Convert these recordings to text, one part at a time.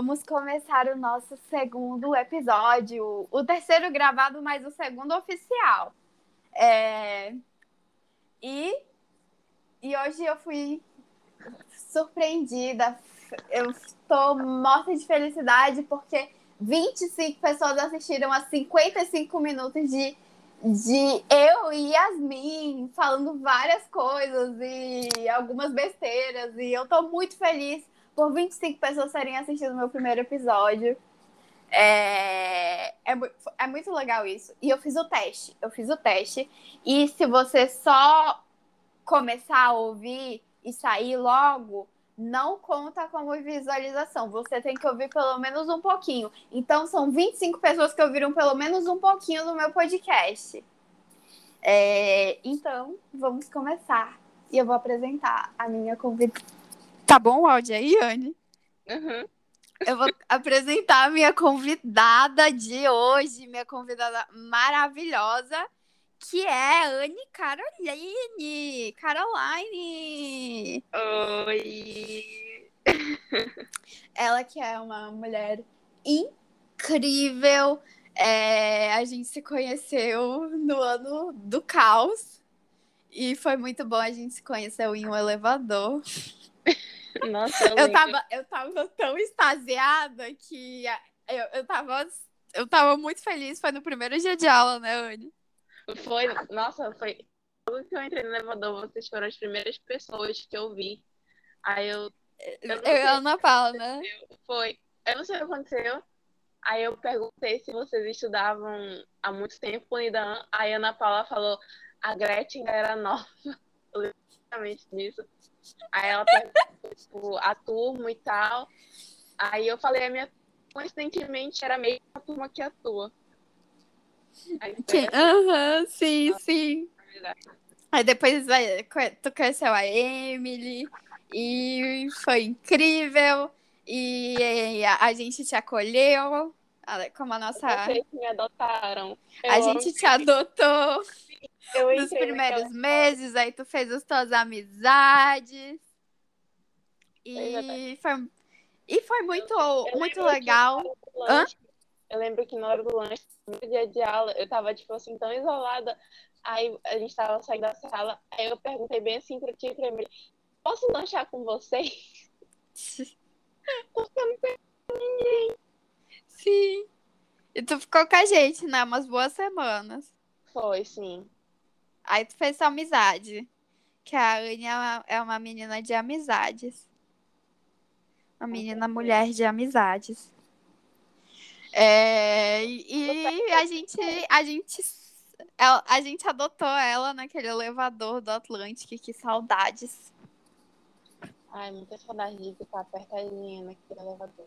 Vamos começar o nosso segundo episódio. O terceiro gravado, mas o segundo oficial. É... E, e hoje eu fui surpreendida. Eu estou morta de felicidade porque 25 pessoas assistiram a 55 minutos de, de eu e Yasmin falando várias coisas e algumas besteiras. E eu estou muito feliz por 25 pessoas terem assistido o meu primeiro episódio. É, é, é, muito legal isso. E eu fiz o teste. Eu fiz o teste. E se você só começar a ouvir e sair logo, não conta como visualização. Você tem que ouvir pelo menos um pouquinho. Então, são 25 pessoas que ouviram pelo menos um pouquinho do meu podcast. É, então, vamos começar. E eu vou apresentar a minha convidada. Tá bom o áudio aí, Anne? Uhum. Eu vou apresentar a minha convidada de hoje, minha convidada maravilhosa, que é Anne Caroline. Caroline! Oi! Ela que é uma mulher incrível. É, a gente se conheceu no ano do caos. E foi muito bom, a gente se conheceu em um elevador. Nossa, eu, eu, tava, eu tava tão extasiada que eu, eu, tava, eu tava muito feliz. Foi no primeiro dia de aula, né, Anne? Foi, nossa, foi. Logo que eu entrei no elevador, vocês foram as primeiras pessoas que eu vi. Aí eu. Eu, eu e Ana Paula, né? Foi. Eu não sei o que aconteceu. Aí eu perguntei se vocês estudavam há muito tempo Unidan. Aí a Ana Paula falou: a Gretchen era nova. Exatamente nisso. Aí ela perguntou, tipo, a turma e tal. Aí eu falei, a minha coincidentemente era meio a turma que atua. Aham, uhum, sim, sim. Aí depois tu conheceu a Emily e foi incrível. E a gente te acolheu como a nossa. Vocês me adotaram. Eu a gente te adotou nos primeiros naquela... meses, aí tu fez as tuas amizades. E foi, e foi muito, muito legal. Lanche, eu lembro que na hora do lanche, no dia de aula, eu tava, tipo assim, tão isolada. Aí a gente tava saindo da sala, aí eu perguntei bem assim pra ti e pra mim, posso lanchar com vocês? Porque eu não conheço ninguém. Sim. E tu ficou com a gente, né? Umas boas semanas. Foi, sim. Aí tu fez sua amizade. Que a Anne é uma, é uma menina de amizades. Uma menina mulher de amizades. É, e a gente, a gente, a gente adotou ela naquele elevador do Atlântico. Que saudades. Ai, muita saudade de ficar apertadinha naquele elevador.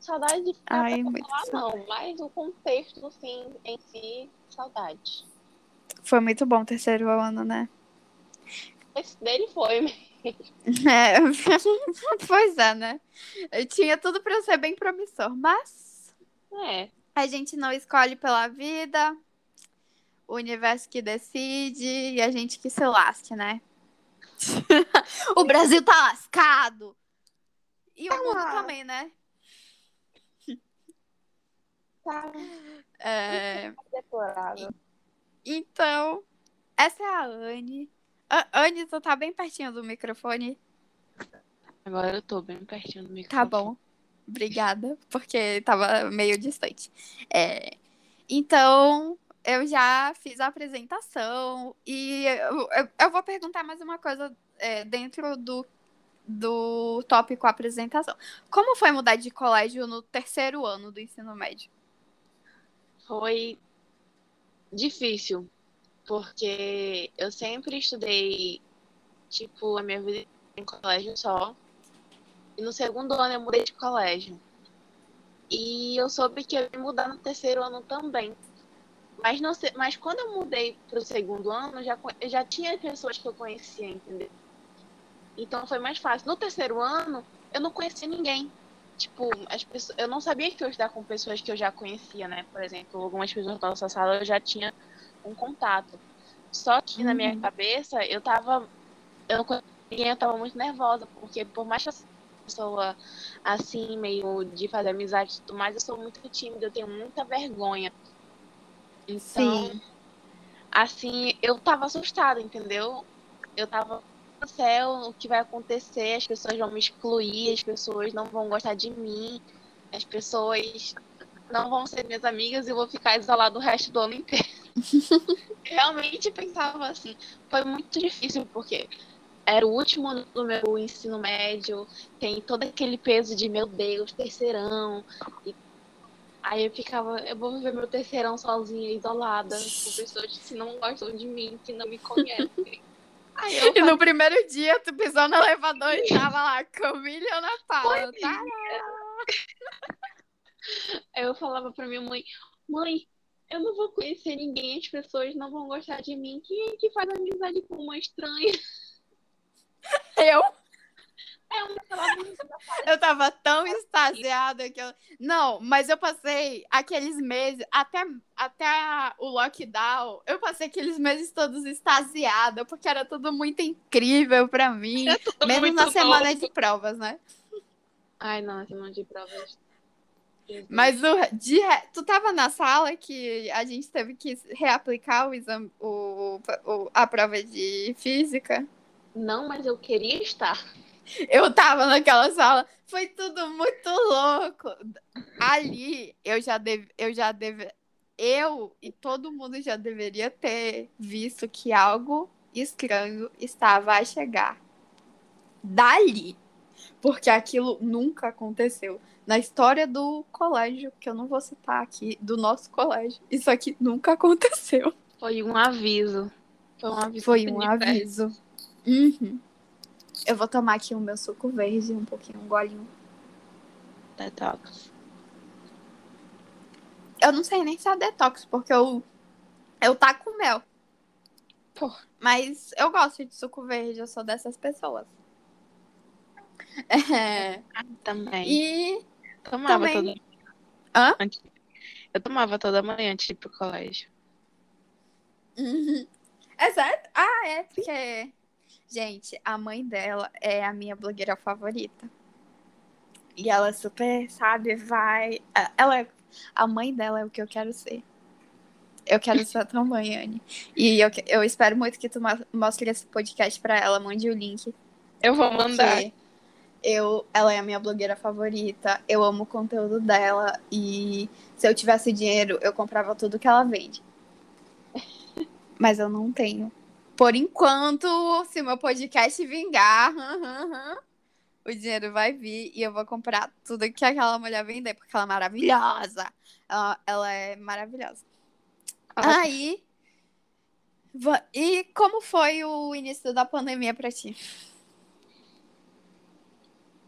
Saudade de ficar Ai, falar, não, mas o contexto, assim, em si, saudade. Foi muito bom o terceiro ano, né? Esse dele foi mesmo. É, pois é, né? Eu tinha tudo para ser bem promissor, mas é. a gente não escolhe pela vida, o universo que decide e a gente que se lasque, né? o Brasil tá lascado. E o mundo também, né? Tá. É... Então, essa é a Anne. Anne, tu tá bem pertinho do microfone? Agora eu tô bem pertinho do microfone. Tá bom. Obrigada, porque tava meio distante. É... Então, eu já fiz a apresentação e eu, eu, eu vou perguntar mais uma coisa é, dentro do, do tópico apresentação. Como foi mudar de colégio no terceiro ano do ensino médio? Foi difícil, porque eu sempre estudei, tipo, a minha vida em colégio só. E no segundo ano eu mudei de colégio. E eu soube que ia mudar no terceiro ano também. Mas, não sei, mas quando eu mudei para o segundo ano, já, já tinha pessoas que eu conhecia, entendeu? Então foi mais fácil. No terceiro ano, eu não conhecia ninguém tipo, as pessoas, eu não sabia que eu ia estar com pessoas que eu já conhecia, né? Por exemplo, algumas pessoas da nossa sala eu já tinha um contato. Só que uhum. na minha uhum. cabeça eu tava. Eu não conhecia ninguém, eu tava muito nervosa, porque por mais que eu pessoa assim, meio de fazer amizade e tudo mais, eu sou muito tímida, eu tenho muita vergonha. Então, Sim. assim, eu tava assustada, entendeu? Eu tava no céu, o que vai acontecer, as pessoas vão me excluir, as pessoas não vão gostar de mim, as pessoas não vão ser minhas amigas e eu vou ficar isolado o resto do ano inteiro. Realmente pensava assim. Foi muito difícil, porque era o último ano do meu ensino médio, tem todo aquele peso de, meu Deus, terceirão. E aí eu ficava, eu vou viver meu terceirão sozinha, isolada, com pessoas que não gostam de mim, que não me conhecem. e falei... no primeiro dia, tu pisou no elevador e tava lá, Camila Ana Paula. Tá? Aí eu falava pra minha mãe, mãe, eu não vou conhecer ninguém, as pessoas não vão gostar de mim. Quem é que faz amizade com uma estranha? Eu? Eu tava tão extasiada que eu. Não, mas eu passei aqueles meses, até, até o lockdown, eu passei aqueles meses todos extasiada, porque era tudo muito incrível pra mim. É mesmo na semana de provas, né? Ai, não, semana de provas mas o, de, tu tava na sala que a gente teve que reaplicar o exame, o, o, a prova de física? Não, mas eu queria estar. Eu tava naquela sala. Foi tudo muito louco. Ali eu já deve, eu já deve, eu e todo mundo já deveria ter visto que algo estranho estava a chegar. Dali, porque aquilo nunca aconteceu na história do colégio, que eu não vou citar aqui, do nosso colégio. Isso aqui nunca aconteceu. Foi um aviso. Foi um aviso. Foi um aviso. Uhum. Eu vou tomar aqui o meu suco verde, um pouquinho, um golinho. Detox. Eu não sei nem se é detox, porque eu, eu tá com mel. Pô. Mas eu gosto de suco verde, eu sou dessas pessoas. É... Ah, também. E Tomava Também. Hã? Eu tomava toda manhã antes de ir pro colégio. Uhum. É certo? Ah, é, porque. Gente, a mãe dela é a minha blogueira favorita. E ela super, sabe, vai. Ela é... A mãe dela é o que eu quero ser. Eu quero ser a tua mãe, Anne. E eu, eu espero muito que tu mostre esse podcast pra ela, mande o link. Eu vou mandar. Eu, ela é a minha blogueira favorita, eu amo o conteúdo dela e se eu tivesse dinheiro, eu comprava tudo que ela vende. Mas eu não tenho. Por enquanto, se meu podcast vingar, o dinheiro vai vir e eu vou comprar tudo que aquela mulher vender, porque ela é maravilhosa. Ela, ela é maravilhosa. Ah. Aí. E como foi o início da pandemia para ti?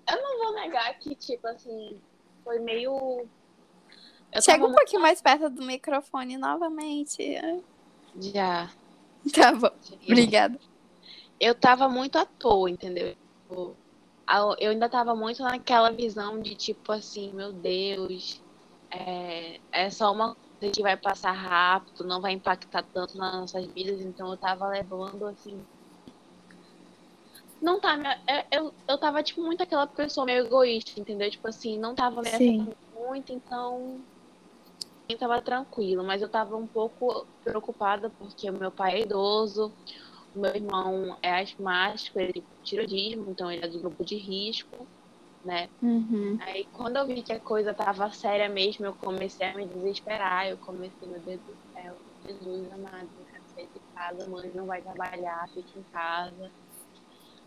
Eu não vou negar que, tipo, assim, foi meio. Eu Chega um muito... pouquinho mais perto do microfone novamente. Já. Tá bom. Obrigada. Eu tava muito à toa, entendeu? Eu ainda tava muito naquela visão de, tipo, assim, meu Deus, é, é só uma coisa que vai passar rápido, não vai impactar tanto nas nossas vidas, então eu tava levando, assim, não tá, eu, eu tava, tipo, muito aquela pessoa meio egoísta, entendeu? Tipo assim, não tava me afetando muito, então eu tava tranquilo, mas eu tava um pouco preocupada porque o meu pai é idoso, o meu irmão é asmático, ele tem tiroidismo, então ele é do grupo de risco, né? Uhum. Aí quando eu vi que a coisa tava séria mesmo, eu comecei a me desesperar, eu comecei, meu Deus do céu, Jesus amado, sair de casa, mãe não vai trabalhar, fica em casa.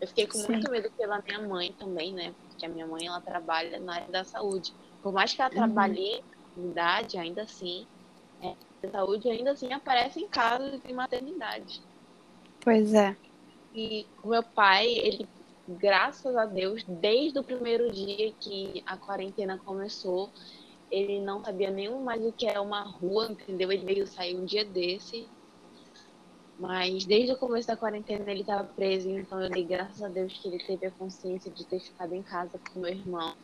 Eu fiquei com Sim. muito medo pela minha mãe também, né? Porque a minha mãe, ela trabalha na área da saúde. Por mais que ela uhum. trabalhe na comunidade, ainda assim, é, a saúde ainda assim aparece em casos de maternidade. Pois é. E o meu pai, ele, graças a Deus, desde o primeiro dia que a quarentena começou, ele não sabia nem mais o que é uma rua, entendeu? Ele veio sair um dia desse mas desde o começo da quarentena ele estava preso, então eu dei graças a Deus que ele teve a consciência de ter ficado em casa com meu irmão.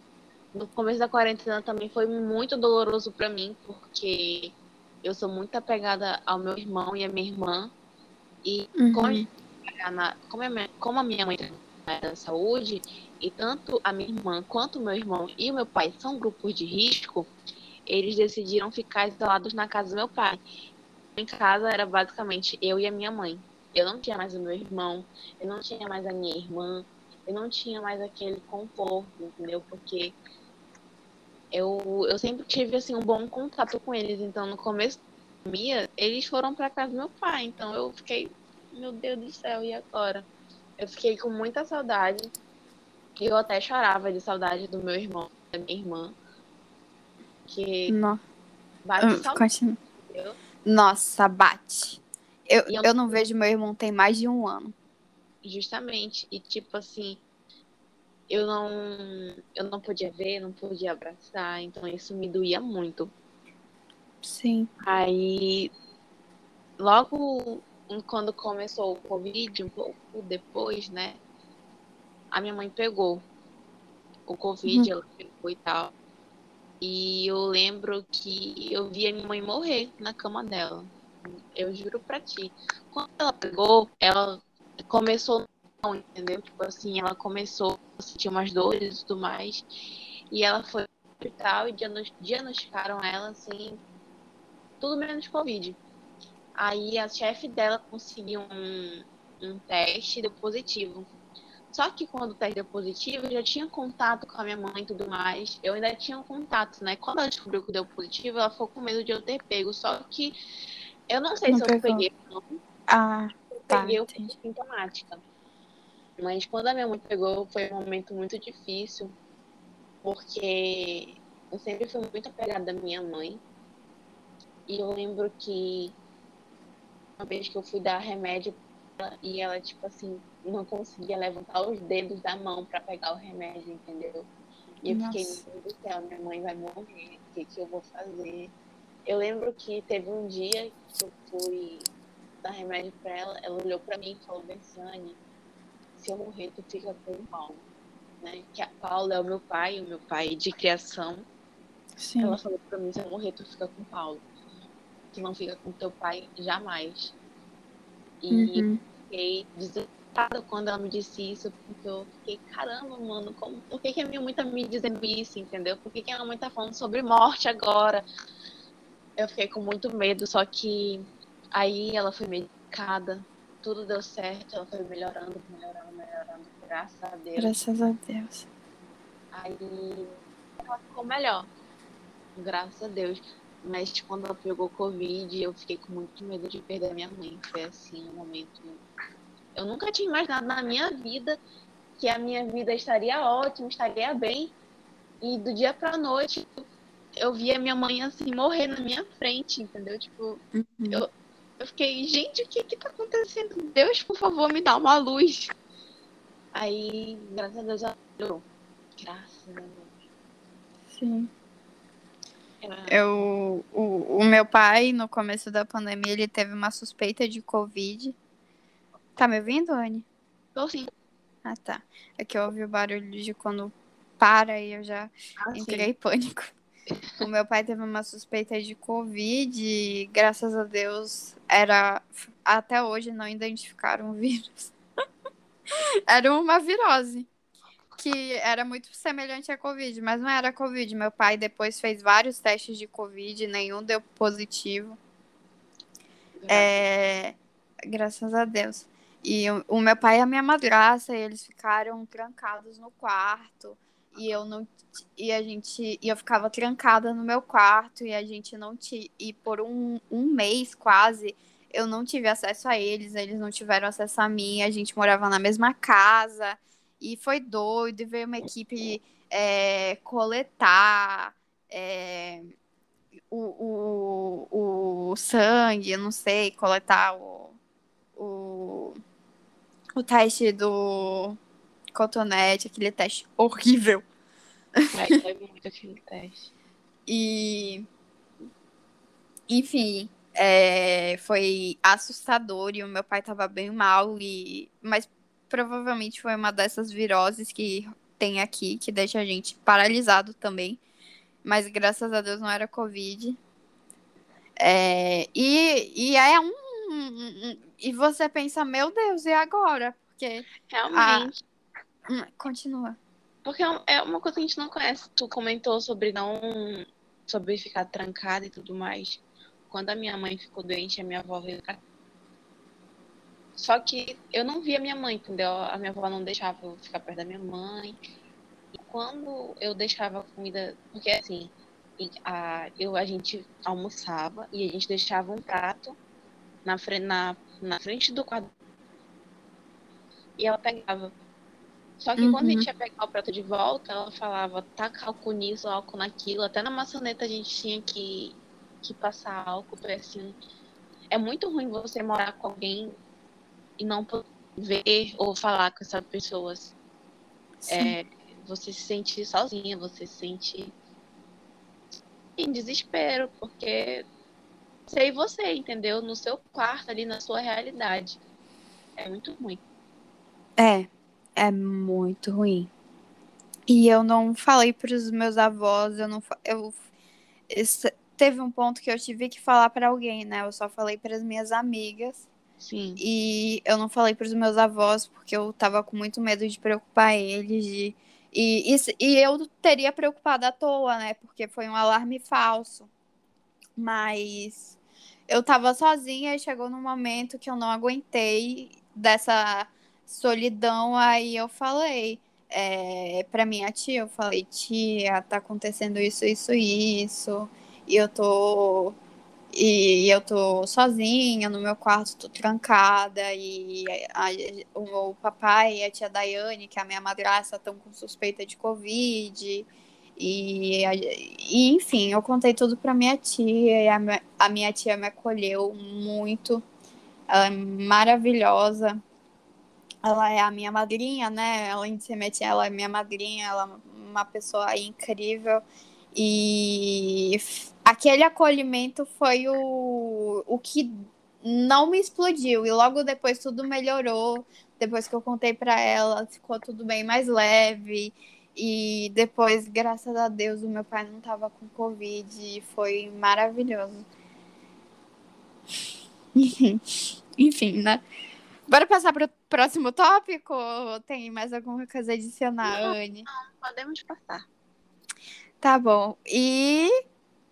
No começo da quarentena também foi muito doloroso para mim, porque eu sou muito apegada ao meu irmão e à minha irmã. E uhum. como, a minha, como a minha mãe da saúde, e tanto a minha irmã quanto o meu irmão e o meu pai são grupos de risco, eles decidiram ficar isolados na casa do meu pai. Em casa era basicamente eu e a minha mãe. Eu não tinha mais o meu irmão, eu não tinha mais a minha irmã, eu não tinha mais aquele conforto, entendeu? Porque eu, eu sempre tive assim um bom contato com eles. Então, no começo da pandemia, eles foram para casa do meu pai. Então, eu fiquei, meu Deus do céu, e agora? Eu fiquei com muita saudade. E eu até chorava de saudade do meu irmão, da minha irmã. Que Não. bate Hum, saudade. Continua. entendeu? Nossa, bate. Eu, eu- eu não vejo meu irmão tem mais de um ano. Justamente. E tipo assim, eu não eu não podia ver, não podia abraçar, então isso me doía muito. Sim. Aí logo quando começou o Covid, um pouco depois, né? A minha mãe pegou o Covid, ela pegou e tal. E eu lembro que eu vi a minha mãe morrer na cama dela. Eu juro pra ti. Quando ela pegou, ela começou, não, entendeu? Tipo assim, ela começou a sentir umas dores e tudo mais. E ela foi pro hospital e diagnos- diagnosticaram ela, assim, tudo menos Covid. Aí a chefe dela conseguiu um, um teste deu positivo. Só que quando o teste deu positivo, eu já tinha contato com a minha mãe e tudo mais. Eu ainda tinha um contato, né? Quando ela descobriu que deu positivo, ela ficou com medo de eu ter pego. Só que eu não sei Não se eu pegou. peguei ou não. Ah, Eu tá. peguei o entendi. sintomática. Mas quando a minha mãe pegou, foi um momento muito difícil, porque eu sempre fui muito apegada à minha mãe. E eu lembro que uma vez que eu fui dar remédio pra ela, e ela, tipo assim, não conseguia levantar os dedos da mão para pegar o remédio, entendeu? E eu fiquei, meu Deus do céu, minha mãe vai morrer, o que, que eu vou fazer? Eu lembro que teve um dia que eu fui dar remédio pra ela, ela olhou pra mim e falou, Bessane, se eu morrer, tu fica com o Paulo. Né? Que a Paula é o meu pai, o meu pai de criação. Sim. Ela falou pra mim, se eu morrer, tu fica com o Paulo. Tu não fica com teu pai jamais. E Uhum. fiquei desesperada quando ela me disse isso, porque eu fiquei, caramba, mano, como, por que, que a minha mãe tá me dizendo isso, entendeu? Por que, que a minha mãe tá falando sobre morte agora? Eu fiquei com muito medo, só que aí ela foi medicada, tudo deu certo, ela foi melhorando, melhorando, melhorando, graças a Deus. Graças a Deus. Aí ela ficou melhor, graças a Deus. Mas quando ela pegou Covid, eu fiquei com muito medo de perder a minha mãe. Foi assim, um momento. Eu nunca tinha imaginado na minha vida que a minha vida estaria ótima, estaria bem. E do dia pra noite eu vi a minha mãe assim morrer na minha frente, entendeu? Tipo, Uhum. Eu- eu fiquei, gente, o que que tá acontecendo? Deus, por favor, me dá uma luz. Aí, graças a Deus, ela melhorou. Graças a Deus. Sim. Eu, o, o meu pai, no começo da pandemia, ele teve uma suspeita de Covid. Tá me ouvindo, Anne? Tô sim. Ah, tá. É que eu ouvi o barulho de quando para e eu já Ah, entrei em pânico. O meu pai teve uma suspeita de Covid e, graças a Deus, era. Até hoje não identificaram o vírus. era uma virose. Que era muito semelhante à Covid, mas não era Covid. Meu pai depois fez vários testes de Covid, nenhum deu positivo. É, graças a Deus. E o, meu pai e a minha madrasta, eles ficaram trancados no quarto. E eu não e a gente e eu ficava trancada no meu quarto e a gente não tinha e por um, um mês quase eu não tive acesso a eles, eles não tiveram acesso a mim, a gente morava na mesma casa e foi doido e veio uma equipe é, coletar é, o, o, o sangue, não sei, coletar o, o, o teste do cotonete, aquele teste horrível. Vai, teve muito aquele teste. E. Enfim, é, foi assustador e o meu pai tava bem mal, e, mas provavelmente foi uma dessas viroses que tem aqui, que deixa a gente paralisado também. Mas graças a Deus não era Covid. É, e, e é um, um- um- E você pensa, meu Deus, e agora? Porque Realmente. Hum, Continua. Porque é é uma coisa que a gente não conhece. Tu comentou sobre não. sobre ficar trancada e tudo mais. Quando a minha mãe ficou doente, a minha avó veio. Só que eu não via minha mãe, entendeu? A minha avó não deixava eu ficar perto da minha mãe. E quando eu deixava a comida. Porque assim, a, eu, a gente almoçava e a gente deixava um prato na, na, na frente do quadro. E ela pegava. Só que quando a Uhum. gente ia pegar o prato de volta, ela falava, taca álcool nisso, álcool naquilo. Até na maçaneta a gente tinha que, que passar álcool, porque assim. É muito ruim você morar com alguém e não poder ver ou falar com essa pessoa. Sim. É, você se sente sozinha, você se sente em desespero, porque sei você, entendeu? No seu quarto, ali na sua realidade. É muito ruim. É, é muito ruim. E eu não falei pros meus avós, eu não eu esse- teve um ponto que eu tive que falar pra alguém, né? Eu só falei pras minhas amigas Sim. e eu não falei pros meus avós porque eu tava com muito medo de preocupar eles de e, isso- e eu teria preocupado à toa, né? Porque foi um alarme falso. Mas eu tava sozinha e chegou num momento que eu não aguentei dessa solidão. Aí eu falei é, pra minha tia, eu falei, tia, tá acontecendo isso, isso, isso. E eu tô. E eu tô sozinha no meu quarto, tô trancada. E a- a- o, papai e a tia Daiane, que é a minha madrasta, estão com suspeita de Covid. E, e, enfim, eu contei tudo pra minha tia. E a, a minha tia me acolheu muito. Ela é maravilhosa. Ela é a minha madrinha, né? Além de ser minha tia, ela é minha madrinha. Ela é uma pessoa incrível. E aquele acolhimento foi o, o que não me explodiu. E logo depois tudo melhorou. Depois que eu contei pra ela, ficou tudo bem mais leve. E depois, graças a Deus, o meu pai não tava com Covid. E foi maravilhoso. Enfim, né? Bora passar pro próximo tópico? Ou tem mais alguma coisa a adicionar, Anne? Podemos passar. Tá bom. E,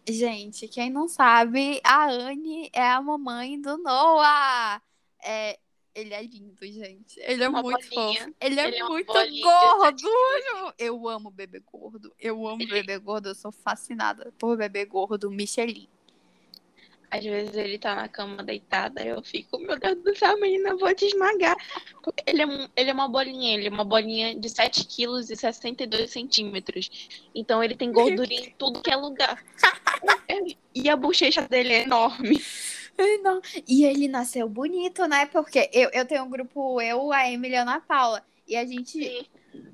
gente, quem não sabe, a Anne é a mamãe do Noah. É, ele é lindo, gente. Ele é Uma muito bolinha. fofo. Ele é Ele é muito gordo. Eu amo bebê gordo. Eu amo bebê gordo. Eu sou fascinada por bebê gordo Michelin. Às vezes ele tá na cama deitada, eu fico, meu Deus do céu, menina, vou te esmagar. Ele é, um- ele é uma bolinha, ele é uma bolinha de 7 quilos e 62 centímetros. Então ele tem gordurinha em tudo que é lugar. E a bochecha dele é enorme. Não. E ele nasceu bonito, né? Porque eu, eu tenho um grupo, eu, a Emily e a Ana Paula. E a gente, Sim.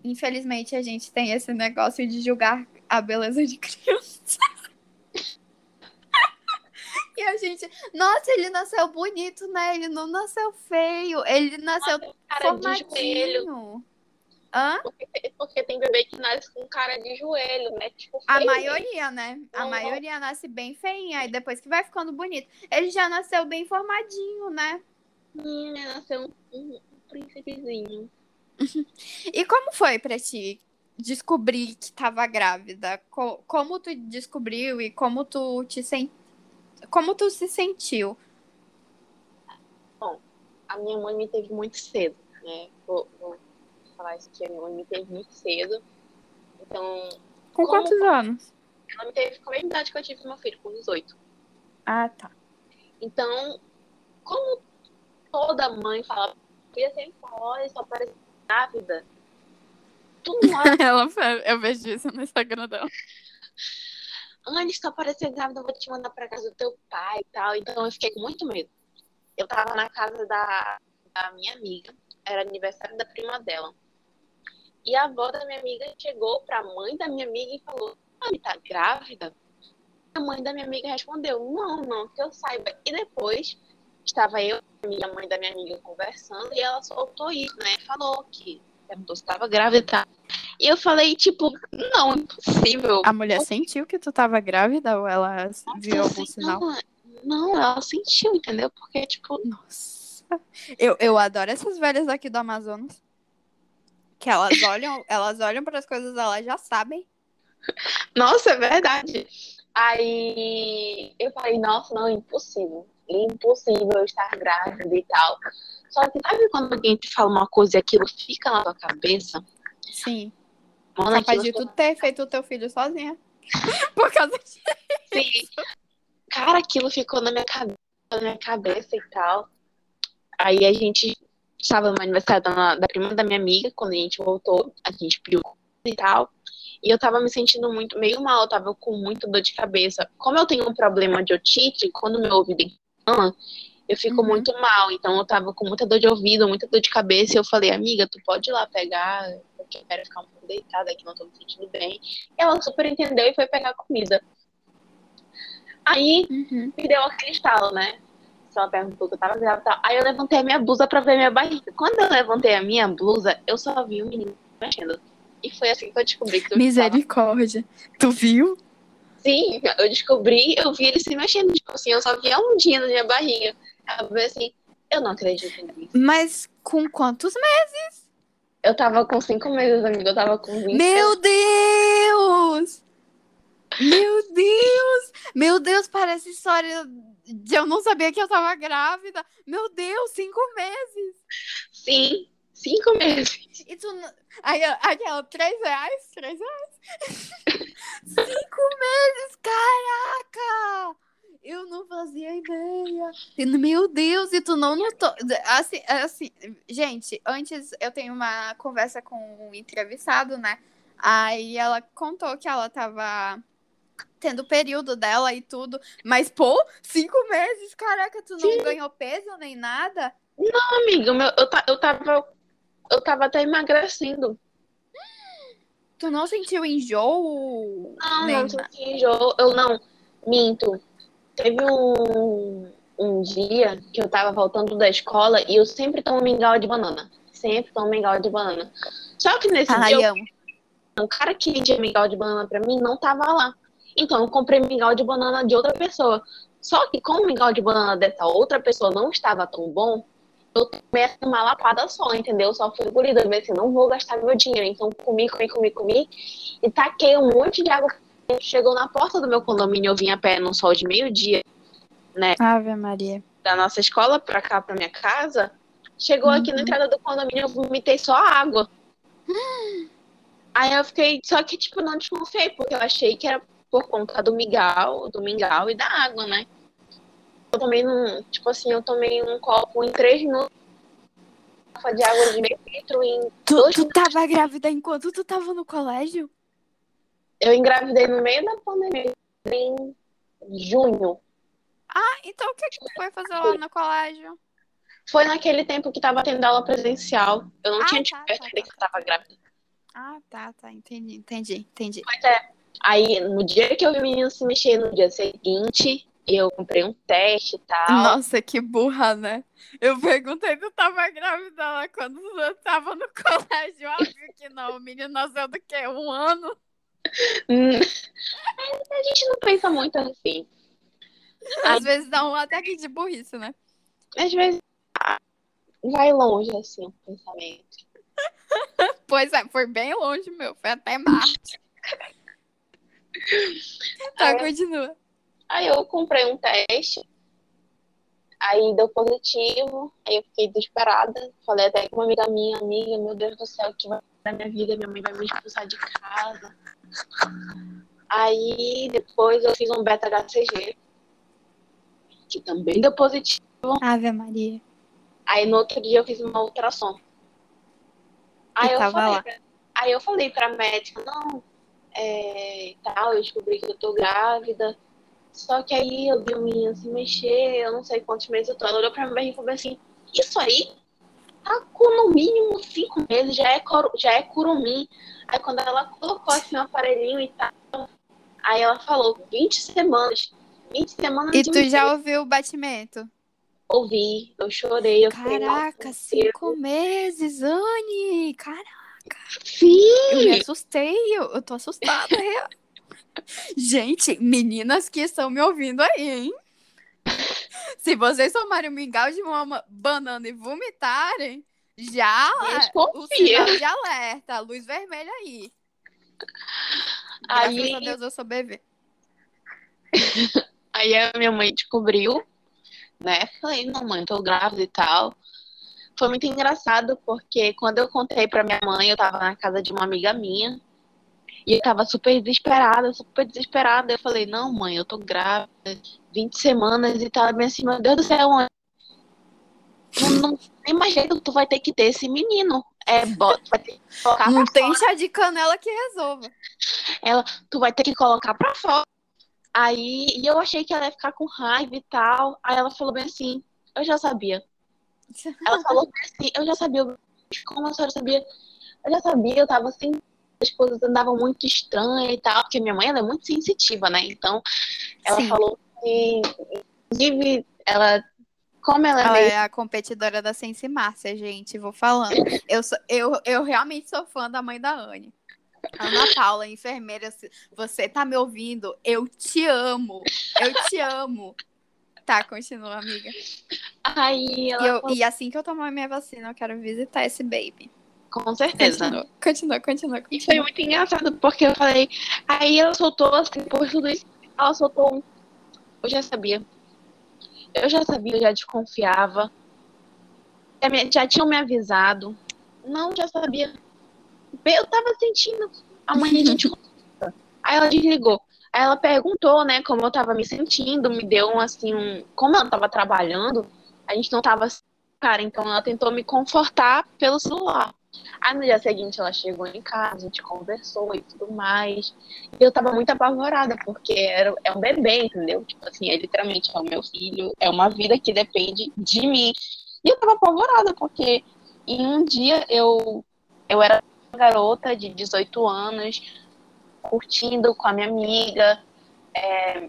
infelizmente, a gente tem esse negócio de julgar a beleza de criança. E a gente, nossa, ele nasceu bonito, né? Ele não nasceu feio. Ele nasceu joelho. formadinho. Hã? Porque, porque tem bebê que nasce com cara de joelho, né? Tipo, A maioria, né? A maioria nasce bem feinha e depois que vai ficando bonito. Ele já nasceu bem formadinho, né? Menina, nasceu um, um príncipezinho. E como foi pra ti descobrir que tava grávida? Co- como tu descobriu e como tu te sen... como tu se sentiu? A minha mãe me teve muito cedo, né? Vou, vou falar isso aqui, a minha mãe me teve muito cedo. Então, Com quantos anos? ela me teve com a mesma idade que eu tive meu filho, com 18. Ah, tá. Então, como toda mãe fala, eu sempre falo, olha, só parece grávida. Tu não Ela, eu vejo isso no Instagram dela. antes só parecer grávida, eu vou te mandar pra casa do teu pai e tal. Então eu fiquei com muito medo. Eu tava na casa da, da minha amiga, era aniversário da prima dela. E a avó da minha amiga chegou pra mãe da minha amiga e falou: Mãe, tá grávida? A mãe da minha amiga respondeu: Não, não, que eu saiba. E depois estava eu e a mãe da minha amiga conversando e ela soltou isso, né? Falou que perguntou se estava grávida e. E eu falei, tipo, não, impossível. A mulher sentiu que tu tava grávida ou ela viu algum Assim, sinal? Não, não, ela sentiu, entendeu? Porque, tipo, Nossa. Eu, eu adoro essas velhas aqui do Amazonas. Que elas olham, elas olham para as coisas, elas já sabem. Nossa, é verdade. Aí eu falei, nossa, não, impossível. Impossível eu estar grávida e tal. Só que sabe quando alguém te fala uma coisa e aquilo fica na tua cabeça? Sim. Mano, Capaz de tu ter feito o teu filho sozinha. Por causa disso. Sim. Cara, aquilo ficou na minha cabeça, na minha cabeça e tal. Aí a gente estava no aniversário da, da prima da minha amiga, quando a gente voltou, a gente pediu e tal. E eu tava me sentindo muito meio mal, eu tava com muita dor de cabeça. Como eu tenho um problema de otite, quando meu ouvido inflama, eu fico Uhum. muito mal. Então eu tava com muita dor de ouvido, muita dor de cabeça. E eu falei, amiga, tu pode ir lá pegar, porque eu quero ficar um pouco deitada aqui, não tô me sentindo bem. E ela super entendeu e foi pegar comida. Aí Uhum. me deu aquele estalo, né? Ela perguntou que eu tava e tal. Aí eu levantei a minha blusa pra ver minha barriga. Quando eu levantei a minha blusa, eu só vi o menino mexendo. E foi assim que eu descobri que eu. Misericórdia. Tu viu? Sim, eu descobri, eu vi ele se mexendo. Tipo assim, eu só vi a ondinha na minha barriga. Eu falei assim, eu não acredito nisso. Mas com quantos meses? Eu tava com cinco meses, amiga. Eu tava com 20. Meu Deus! Meu Deus! Meu Deus, parece história de eu não sabia que eu tava grávida. Meu Deus, cinco meses! Sim, cinco meses. E tu. Aí, aquela, três reais? Três reais? cinco meses, caraca! Eu não fazia ideia. Meu Deus, e tu não notou. Assim, assim, gente, antes eu tenho uma conversa com um entrevistado, né? Aí ela contou que ela tava tendo o período dela e tudo. Mas, pô, cinco meses, caraca, tu não Sim. ganhou peso nem nada? Amiga, meu, eu, eu tava. Eu tava até emagrecendo. Tu não sentiu enjoo? Não, nem não senti enjoo. Eu não, minto. Teve um, um dia que eu tava voltando da escola e eu sempre tomo mingau de banana. Sempre tomo mingau de banana. Só que nesse Ai, dia, eu- o cara que vendia mingau de banana pra mim não tava lá. Então eu comprei mingau de banana de outra pessoa. Só que como o mingau de banana dessa outra pessoa não estava tão bom, eu tomei uma lapada só, entendeu? Só fui engolida. Eu assim, não vou gastar meu dinheiro. Então comi, comi, comi, comi. E taquei um monte de água. Chegou na porta do meu condomínio, eu vim a pé num sol de meio-dia Ave Maria. da nossa escola pra cá, pra minha casa. Chegou aqui na Uhum. entrada do condomínio, eu vomitei só água. Aí eu fiquei, só que tipo, não desconfiei, porque eu achei que era por conta do mingau, do mingau e da água, né? Eu tomei num, tipo assim, eu tomei um copo em três minutos de água de meio litro em Tu, dois tu tava grávida enquanto tu tava no colégio? Eu engravidei no meio da pandemia, em junho. Ah, então o que, que tu foi fazer lá no colégio? Foi naquele tempo que tava tendo aula presencial. Eu não Ah, tinha tá, descoberto tá, ainda que eu tava grávida. Ah, tá, tá. Entendi, entendi, entendi. Pois é. Aí, no dia que eu vi o menino se mexer, no dia seguinte, eu comprei um teste e tal. Nossa, que burra, né? Eu perguntei se tu tava grávida lá quando tu tava no colégio. Óbvio que não. O menino nasceu do quê? Um ano? Hum. A gente não pensa muito assim. Às vezes dá um ataque de burrice, né? Às vezes vai longe, assim, o pensamento. Pois é, foi bem longe, meu. Foi até Marte. Tá, É. continua. Aí eu comprei um teste, aí deu positivo, aí eu fiquei desesperada. Falei até com uma amiga minha, amiga, meu Deus do céu, o que vai dar minha vida? Minha mãe vai me expulsar de casa. Aí depois eu fiz um beta HCG, que também deu positivo. Ave Maria. Aí no outro dia eu fiz uma ultrassom. Aí eu falei, pra- aí eu falei pra médica, não, é, tal, eu descobri que eu tô grávida. Só que aí eu vi o menino se mexer, eu não sei quantos meses eu tô. Ela olhou pra barriga e falou assim, isso aí tá com no mínimo cinco meses, já é, já é curumim. Aí quando ela colocou assim o aparelhinho e tal, aí ela falou, 20 semanas. 20 semanas E tu já ouviu o batimento? ouvi, eu chorei, eu falei, Caraca, Deus. cinco meses, Anne! Caraca, Sim! eu me assustei, eu, eu tô assustada. real. Gente, meninas que estão me ouvindo aí, hein? Se vocês tomarem um mingau de uma banana e vomitarem, Já o sinal de alerta, luz vermelha aí. Aí- Graças a Deus eu sou bebê. Aí a minha mãe descobriu, né? Falei, não, mãe, tô grávida e tal. Foi muito engraçado, porque quando eu contei pra minha mãe, eu tava na casa de uma amiga minha. E eu tava super desesperada, super desesperada. Eu falei, não, mãe, eu tô grávida, 20 semanas e tal. Bem assim, meu Deus do céu, mãe. Não, não tem mais jeito, tu vai ter que ter esse menino. É, bota, vai ter que colocar Não tem chá de canela que resolva. tu vai ter que colocar pra fora. Aí, e eu achei que ela ia ficar com raiva e tal. Aí ela falou bem assim, eu já sabia. Ela falou assim, eu já sabia. Como a senhora sabia? Eu já sabia, eu tava assim, as coisas andavam muito estranhas e tal, porque minha mãe ela é muito sensitiva, né? Então, ela Sim. falou que, inclusive, ela, como ela é Ela meio é a competidora da Sense Márcia, gente. Vou falando. Eu, sou- eu, eu realmente sou fã da mãe da Anne. Ana Paula, enfermeira, você tá me ouvindo? Eu te amo. Eu te amo. Tá, continua, amiga. Aí E, ela eu- falou, e assim que eu tomar minha vacina, eu quero visitar esse baby. com certeza. Continua, continua, continua. E foi continua. muito engraçado, porque eu falei. Aí ela soltou, assim, por tudo isso, ela soltou um. Eu já sabia. Eu já sabia, eu já desconfiava. Já, me- já tinham me avisado. Não, já sabia. Eu tava sentindo. Amanhã a gente. Aí ela desligou. Ela perguntou, né, como eu tava me sentindo, me deu um, assim, um. Como ela tava trabalhando, a gente não tava. Cara, então ela tentou me confortar pelo celular. Aí no dia seguinte ela chegou em casa, a gente conversou e tudo mais. E eu tava muito apavorada, porque era, é um bebê, entendeu? Tipo assim, é literalmente é o meu filho, é uma vida que depende de mim. E eu tava apavorada, porque em um dia eu, eu era uma garota de 18 anos, curtindo com a minha amiga, é,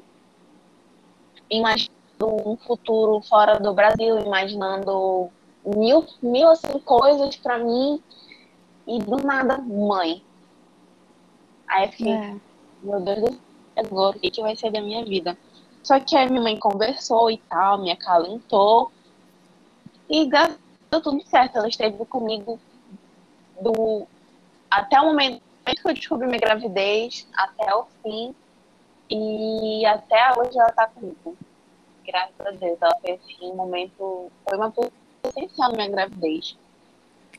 imaginando um futuro fora do Brasil, imaginando mil, mil assim, coisas pra mim. E do nada, mãe. Aí eu fiquei, É. meu Deus do céu, agora o que, que vai ser da minha vida? Só que aí minha mãe conversou e tal, me acalentou. E deu tudo certo. Ela esteve comigo do até o momento que eu descobri minha gravidez, até o fim. E até hoje ela tá comigo. Graças a Deus. Ela fez assim, um momento. Foi uma pessoa essencial na minha gravidez.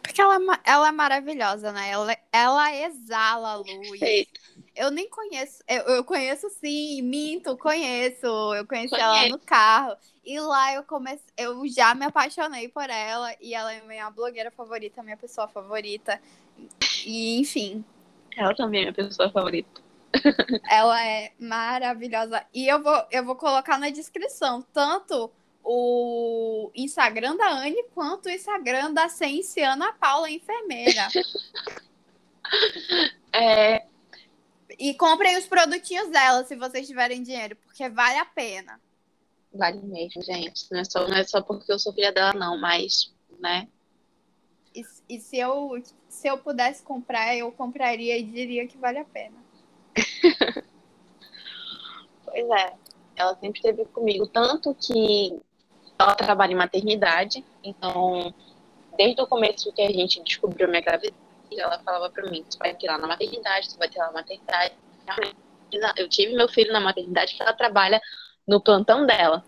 Porque ela, é ela é maravilhosa, né? Ela, ela exala a luz. Perfeito. Eu nem conheço. Eu, eu conheço sim, minto, conheço. Eu conheci ela Conhece. no carro. E lá eu comecei. Eu já me apaixonei por ela. E ela é minha blogueira favorita, minha pessoa favorita. E, enfim, Ela também é minha pessoa favorita. ela é maravilhosa. E eu vou, eu vou colocar na descrição tanto o Instagram da Anne quanto o Instagram da Sense Ana Paula, enfermeira. É, E comprem os produtinhos dela se vocês tiverem dinheiro, porque vale a pena. vale mesmo, gente. Não é, só, não é só porque eu sou filha dela, não, mas, né? E, e se, eu, se eu pudesse comprar, eu compraria e diria que vale a pena. Pois é. Ela sempre esteve comigo. Tanto que ela trabalha em maternidade. Então, desde o começo que a gente descobriu minha gravidez, ela falava pra mim: tu vai ter lá na maternidade, tu vai ter lá na maternidade. Eu tive meu filho na maternidade que ela trabalha no plantão dela.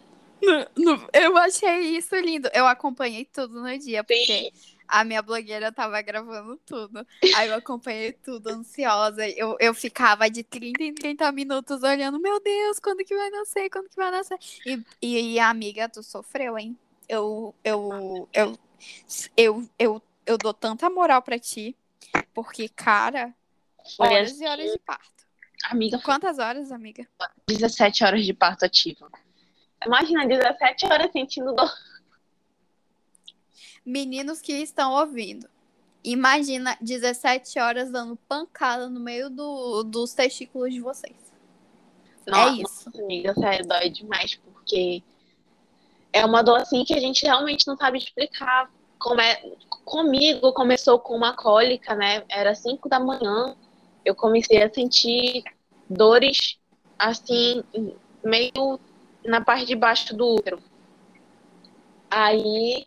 eu achei isso lindo. Eu acompanhei tudo no dia, porque a minha blogueira tava gravando tudo. Aí eu acompanhei tudo, ansiosa. Eu, eu ficava de 30 em 30 minutos olhando, meu Deus, quando que vai nascer? Quando que vai nascer? E, e, a amiga, tu sofreu, hein? Eu, eu, eu, eu, eu, eu dou tanta moral pra ti, porque, cara, horas assim, e horas de parto. amiga, Quantas horas, amiga? 17 horas de parto ativo. Imagina, 17 horas sentindo dor. Meninos que estão ouvindo. Imagina 17 horas dando pancada no meio do, dos testículos de vocês. Nossa, é isso. amiga, sério, dói demais, porque é uma dor assim que a gente realmente não sabe explicar. Como é... Comigo começou com uma cólica, né? Era 5 da manhã. Eu comecei a sentir dores assim, meio na parte de baixo do útero. Aí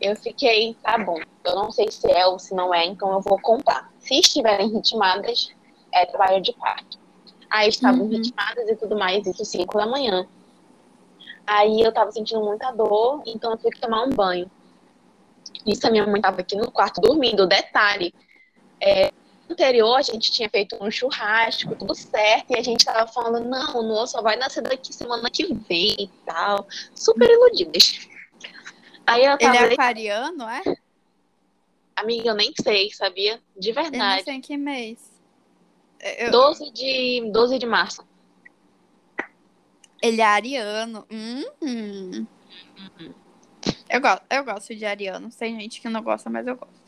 eu fiquei, tá bom, eu não sei se é ou se não é, então eu vou contar. Se estiverem ritmadas, é trabalho de parto. Aí estavam Uhum. ritmadas e tudo mais, isso 5 da manhã. Aí eu tava sentindo muita dor, então eu fui tomar um banho. Isso a minha mãe tava aqui no quarto dormindo. Detalhe, é, anterior a gente tinha feito um churrasco, tudo certo, e a gente tava falando, não, o só vai nascer daqui semana que vem e tal. Super iludidas. Aí Ele tava, é aquariano, é? amiga, eu nem sei, sabia? De Ele verdade. nasceu em que mês? Eu- 12 de, 12 de março. Ele é ariano. Hum. Eu, gosto, eu gosto de arianos. Tem gente que não gosta, mas eu gosto.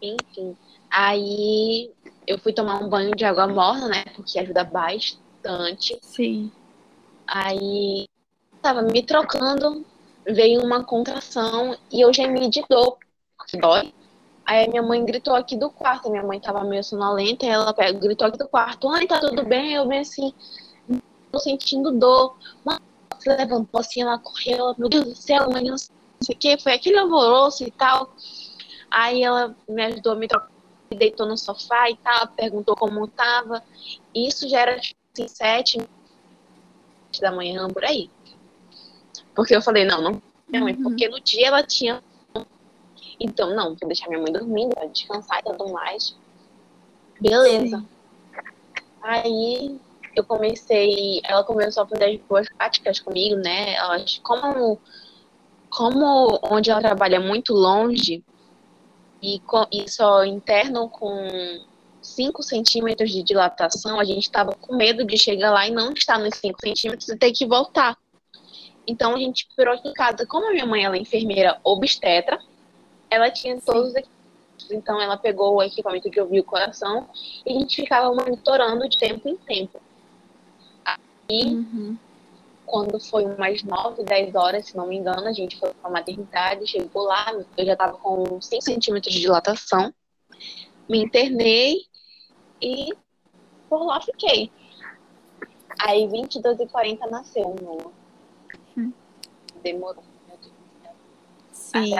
Enfim. Aí eu fui tomar um banho de água morna, né? Porque ajuda bastante. Sim. Aí tava me trocando, veio uma contração e eu gemi de dor, porque dói. Aí minha mãe gritou aqui do quarto, minha mãe tava meio sonolenta, e ela gritou aqui do quarto, ai, tá tudo bem? Eu bem assim, tô sentindo dor. Mas se levantou assim, ela correu, meu Deus do céu, mãe, não sei o que, foi aquele alvoroço e tal. Aí ela me ajudou a me trocar, me deitou no sofá e tal, perguntou como tava. Isso já era tipo assim, sete da manhã, por aí. Porque eu falei, não, não minha mãe, Uhum. porque no dia ela tinha. Então, não, vou deixar minha mãe dormindo, descansar e tudo mais. Beleza. Sim. Aí eu comecei, ela começou a fazer as boas práticas comigo, né? Elas, como, como onde ela trabalha muito longe e, co- e só interno com 5 centímetros de dilatação, a gente estava com medo de chegar lá e não estar nos 5 centímetros e ter que voltar. Então a gente esperou aqui em casa. Como a minha mãe ela é enfermeira obstetra, ela tinha todos os equipamentos. Então ela pegou o equipamento de ouvir o coração e a gente ficava monitorando de tempo em tempo. Aí, Uhum. quando foi umas 9, 10 horas, se não me engano, a gente foi pra maternidade, chegou lá, eu já tava com 5 centímetros de dilatação, me internei e por lá fiquei. Aí 22 e 40 nasceu o Noah. Hum. Demorou. meu Deus. Sim.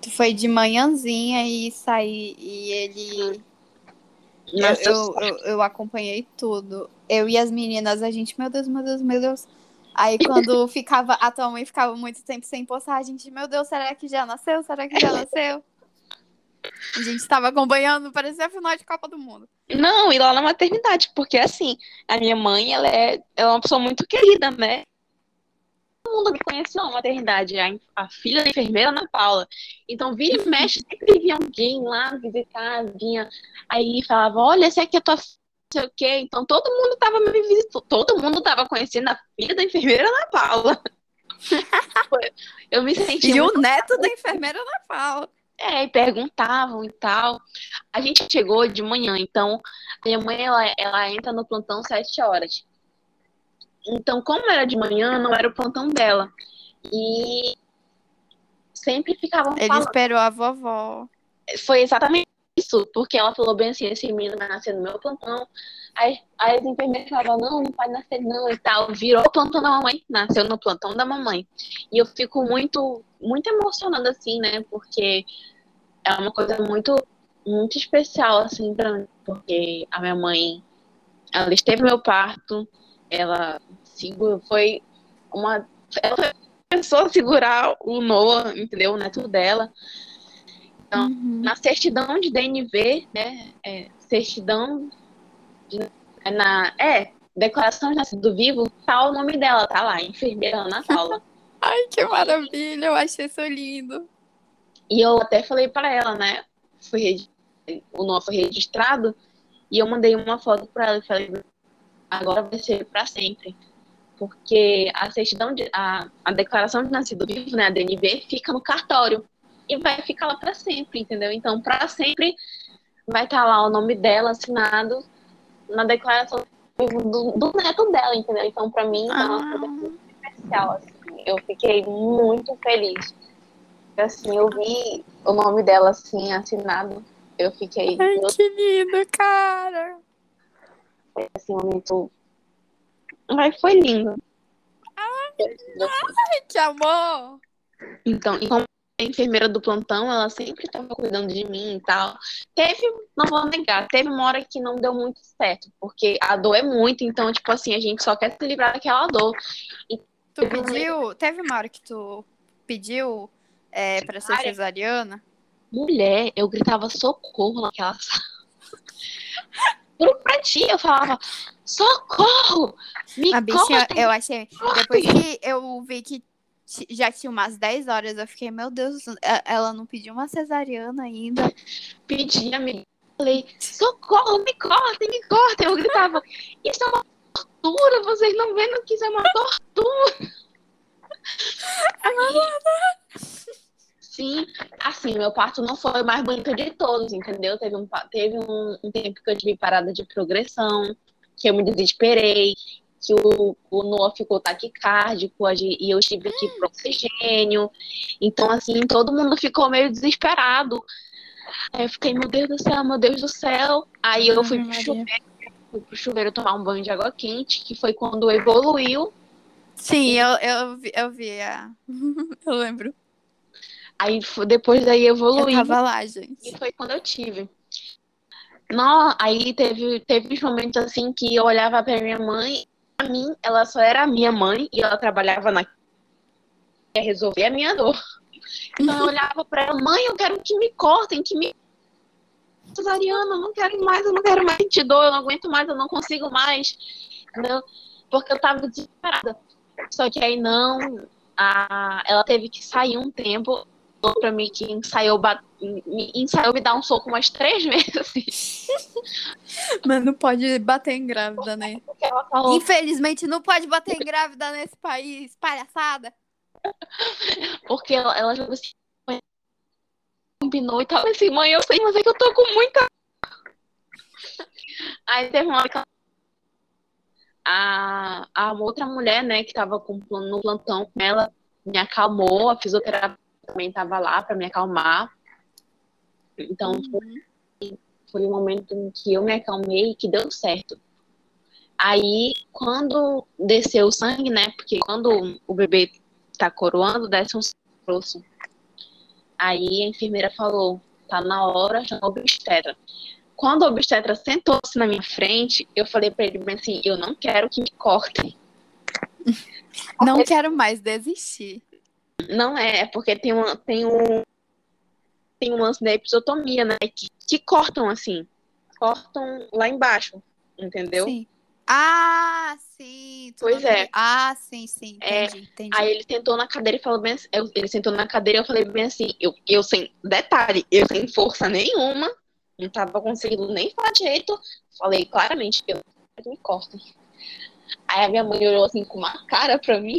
Tu foi de manhãzinha e saí e ele. Eu, Nasceu eu, eu, eu acompanhei tudo. Eu e as meninas, a gente, meu Deus, meu Deus, meu Deus. Aí quando ficava, a tua mãe ficava muito tempo sem postar, a gente, meu Deus, será que já nasceu? Será que já nasceu? A gente tava acompanhando, parecia a final de Copa do Mundo. Não, e lá na maternidade, porque assim, a minha mãe, ela é, ela é uma pessoa muito querida, né? Todo mundo me conhece na maternidade, a, a filha da enfermeira Ana Paula. Então, vira e mexe, sempre vinha alguém lá visitar, vinha, aí falava, olha, essa aqui é tua filha, não sei o quê. Então, todo mundo tava me visitando, todo mundo tava conhecendo a filha da enfermeira Ana Paula. Eu me senti E o neto da enfermeira Ana Paula. é, e perguntavam e tal. A gente chegou de manhã, então minha mãe ela, ela entra no plantão sete horas. Então, como era de manhã, não era o plantão dela. E sempre ficavam Ele falando. esperou a vovó. Foi exatamente isso, porque ela falou bem assim, esse menino vai nascer no meu plantão. Aí, aí as enfermeiras falavam, não, não pode nascer não e tal. Virou o plantão da mamãe, nasceu no plantão da mamãe. E eu fico muito, muito emocionada assim, né? Porque é uma coisa muito, muito especial assim pra mim. Porque a minha mãe, ela esteve no meu parto, ela segurou, foi uma... Ela começou a segurar o Noah, entendeu? O neto dela. Então, Uhum. na certidão de DNV, né? É, certidão de, é na é declaração de nascido vivo, tá o nome dela, tá lá, enfermeira Ana Paula. Ai, que maravilha, eu achei isso lindo. e eu até falei para ela, né? Foi o nome foi registrado e eu mandei uma foto para ela e falei agora vai ser para sempre. Porque a certidão de a, a declaração de nascido vivo, né, a DNV, fica no cartório e vai ficar lá para sempre, entendeu? Então, para sempre vai estar lá o nome dela assinado na declaração do, do neto dela, entendeu? Então, para mim, é uma coisa Ah, muito especial. Assim. Eu fiquei muito feliz. Assim, eu vi o nome dela assim assinado. Eu fiquei ai, que lindo, cara. Assim, muito. Ai, foi lindo. Ai, que amor. Então, e como enfermeira do plantão, ela sempre estava cuidando de mim e tal. Teve, não vou negar, teve uma hora que não deu muito certo, porque a dor é muito, então, tipo assim, a gente só quer se livrar daquela dor. E tu pediu, teve uma hora que tu pediu é, para ser cesariana? Mulher, eu gritava socorro naquela sala. Juro pra ti, eu falava, socorro! Me a bicha, eu achei. Depois que eu vi que já tinha umas 10 horas, eu fiquei, meu Deus, ela não pediu uma cesariana ainda. Pedi, amiga. Falei, socorro, me cortem, me cortem. Eu gritava, isso é uma tortura, vocês não vendo que isso é uma tortura. Aí, sim, assim, meu parto não foi o mais bonito de todos, entendeu? Teve um, teve um, um tempo que eu tive parada de progressão, que eu me desesperei, que o, o Noah ficou taquicárdico e eu tive que ir pro oxigênio. Então, assim, todo mundo ficou meio desesperado. Aí eu fiquei, meu Deus do céu, meu Deus do céu. Aí eu fui pro chuveiro, fui pro chuveiro tomar um banho de água quente, que foi quando evoluiu. Sim, eu, eu, eu vi a... eu lembro. Aí depois daí evoluiu. Eu tava lá, gente. E foi quando eu tive. Não, aí teve, teve momentos assim que eu olhava pra minha mãe Pra mim, ela só era a minha mãe e ela trabalhava na resolver a minha dor. Então eu olhava para ela, mãe, eu quero que me cortem, que me cesariana, eu não quero mais, eu não quero mais sentir dor, eu não aguento mais, eu não consigo mais. Entendeu? Porque eu tava desesperada. Só que aí não, a, ela teve que sair um tempo para mim que ensaiou, ensaiou me dar um soco umas três vezes. Mas não pode bater em grávida, né? Infelizmente não pode bater em grávida nesse país, palhaçada. Porque ela, ela assim, combinou e tava assim, mãe, eu sei, mas é que eu tô com muita. Aí teve uma hora que a, a outra mulher, né, que tava com, no plantão com ela, me acalmou, a fisioterapia também estava lá para me acalmar. Então, uhum. foi, foi um momento em que eu me acalmei e que deu certo. Aí, quando desceu o sangue, né? Porque quando o bebê tá coroando, desce um grosso. Aí a enfermeira falou: tá na hora, já obstetra. Quando o obstetra sentou-se na minha frente, eu falei para ele bem assim: eu não quero que me cortem. Não quero mais desistir. Não é, é porque tem, uma, tem um tem um lance da episotomia, né? Que, que cortam assim. Cortam lá embaixo, entendeu? Sim. Ah, sim. Pois é. Ah, sim, sim. É, entendi, é, entendi. Aí ele sentou na cadeira e falou bem assim, eu, ele sentou na cadeira e eu falei bem assim, eu, eu sem, detalhe, eu sem força nenhuma, não tava conseguindo nem falar direito, falei claramente, eu me cortem. Aí a minha mãe olhou assim com uma cara pra mim.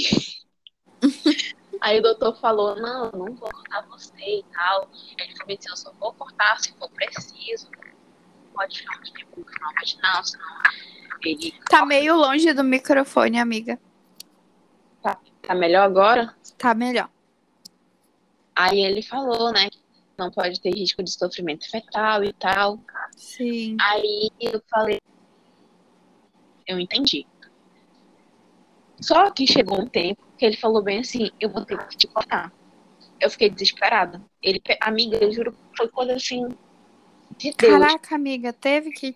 Aí o doutor falou, não, não vou cortar você e tal. Ele falou assim, eu só vou cortar se for preciso. Pode ficar muito tempo no canal vaginal, senão ele... Tá meio longe do microfone, amiga. Tá, tá melhor agora? Tá melhor. Aí ele falou, né, que não pode ter risco de sofrimento fetal e tal. Sim. Aí eu falei, eu entendi. Só que chegou um tempo que ele falou bem assim, eu vou ter que te cortar. Eu fiquei desesperada. Ele, amiga, eu juro, foi coisa assim de Deus. Caraca, amiga, teve que.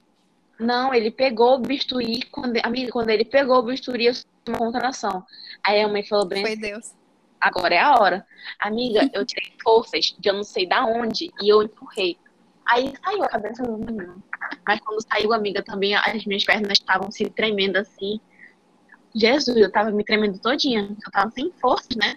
Não, ele pegou o bisturi, quando, amiga, quando ele pegou o bisturi, eu uma contração. Aí a mãe falou bem Foi assim, Deus. Agora é a hora. Amiga, eu tirei forças de eu não sei da onde e eu empurrei. Aí saiu a cabeça do menino. Mas quando saiu, amiga, também as minhas pernas estavam se tremendo assim. Jesus, eu tava me tremendo todinha. Eu tava sem força, né?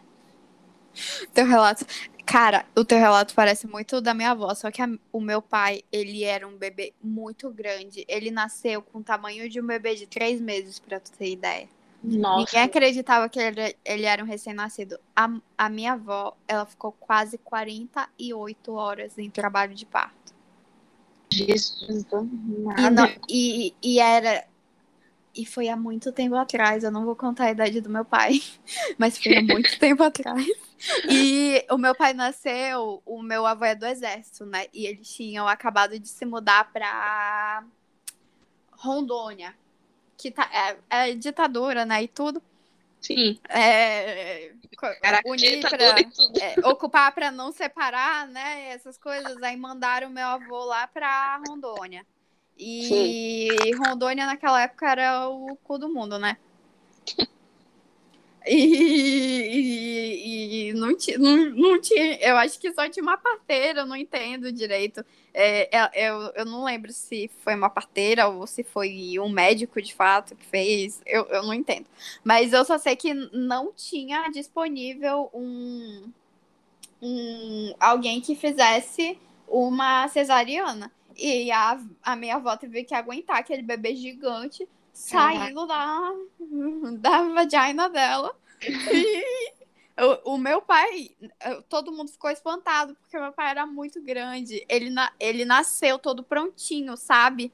Teu relato. Cara, o teu relato parece muito da minha avó, só que a, o meu pai, ele era um bebê muito grande. Ele nasceu com o tamanho de um bebê de três meses, pra tu ter ideia. Nossa. Ninguém acreditava que ele, ele era um recém-nascido. A, a minha avó, ela ficou quase 48 horas em trabalho de parto. Jesus, e, não, e, e era e foi há muito tempo atrás, eu não vou contar a idade do meu pai, mas foi há muito tempo atrás. E o meu pai nasceu, o meu avô é do exército, né? E eles tinham acabado de se mudar para Rondônia, que tá, é, é ditadura, né? E tudo. Sim. É, Caraca, unir pra, é, ocupar para não separar, né? Essas coisas. Aí mandaram meu avô lá pra Rondônia. E Rondônia naquela época era o cu do mundo, né? E, e- e não, não, não tinha. Eu acho que só tinha uma parteira, eu não entendo direito. É, é, eu, eu não lembro se foi uma parteira ou se foi um médico de fato que fez. Eu, eu não entendo. Mas eu só sei que não tinha disponível um, um alguém que fizesse uma cesariana. E a, a minha avó teve que aguentar aquele bebê gigante saindo da, da vagina dela. E o, o meu pai, todo mundo ficou espantado, porque meu pai era muito grande. Ele, na, ele nasceu todo prontinho, sabe?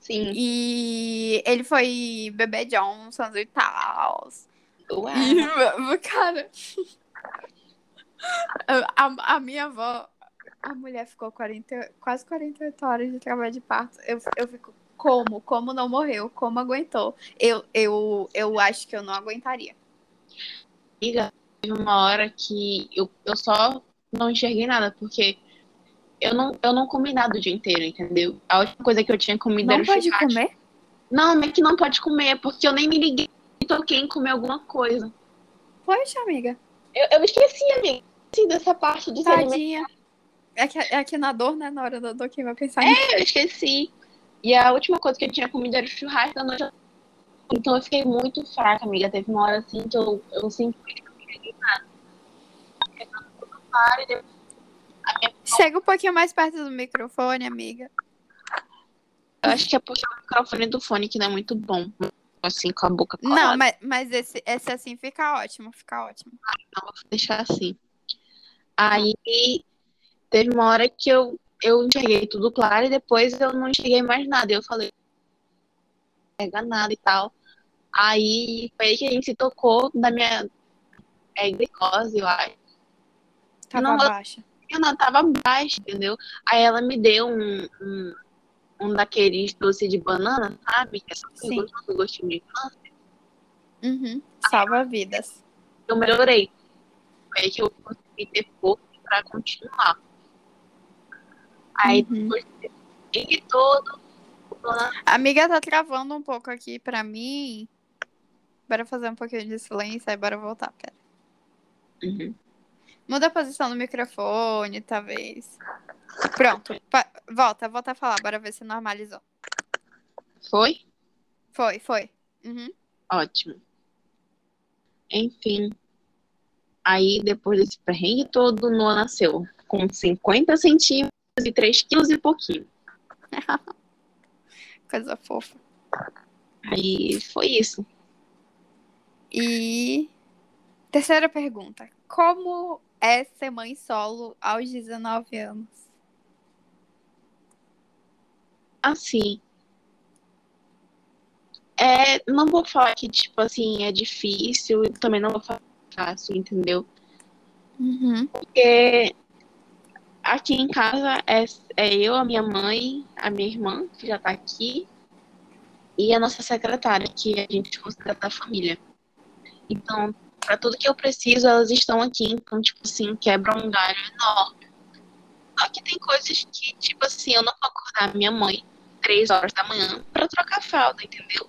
Sim. E ele foi bebê Johnson e tal. Uau. E, cara, a, a minha avó, a mulher ficou 40, quase 48 horas de trabalho de parto. Eu, eu fico, como? Como não morreu? Como aguentou? Eu, eu, eu acho que eu não aguentaria. Amiga, teve uma hora que eu, eu só não enxerguei nada, porque eu não, eu não comi nada o dia inteiro, entendeu? A última coisa que eu tinha comido era Não o pode churrasco. comer? Não, não é que não pode comer, é porque eu nem me liguei e toquei em comer alguma coisa. Poxa, amiga. Eu, eu esqueci, amiga. Dessa parte de alimentar. É que, é que na dor, né? Na hora da dor, quem vai pensar em Eu esqueci. E a última coisa que eu tinha comido era o churrasco da noite. Então eu fiquei muito fraca, amiga. Teve uma hora assim que eu, eu simplesmente não peguei nada. Chega um pouquinho mais perto do microfone, amiga. Eu acho que é porque o microfone do fone que não é muito bom. Assim, com a boca colada. Não, mas, mas esse, esse assim fica ótimo, fica ótimo. Então, vou deixar assim. Aí, teve uma hora que eu, eu enxerguei tudo claro e depois eu não enxerguei mais nada. Eu falei, não pega nada e tal. Aí, foi aí que a gente se tocou da minha é, glicose, eu acho. Tava Não, baixa. Eu não tava baixa, entendeu? Aí ela me deu um, um, um daqueles doce de banana, sabe? Que é só Sim. gostoso, gostinho de infância. Uhum. Salva vidas. eu melhorei. Foi aí que eu consegui ter força pra continuar. Aí Uhum. todo, A amiga tá travando um pouco aqui pra mim. Bora fazer um pouquinho de silêncio, aí bora voltar, pera. Uhum. Muda a posição do microfone, talvez. Pronto. Pa- volta, volta a falar, bora ver se normalizou. foi Foi, foi. Uhum. ótimo. Enfim. Aí depois desse perrengue todo, Noah nasceu com 50 centímetros e 3 quilos e pouquinho. Coisa fofa. Aí foi isso. E terceira pergunta. Como é ser mãe solo aos 19 anos? Assim. É, não vou falar que, tipo assim, é difícil e também não vou falar que é fácil, entendeu? Uhum. Porque aqui em casa é, é eu, a minha mãe, a minha irmã, que já tá aqui, e a nossa secretária, que a gente considera da família. Então, para tudo que eu preciso, elas estão aqui. Então, tipo assim, quebra um galho enorme. Só que tem coisas que, tipo assim, eu não vou acordar minha mãe três horas da manhã pra trocar fralda, entendeu?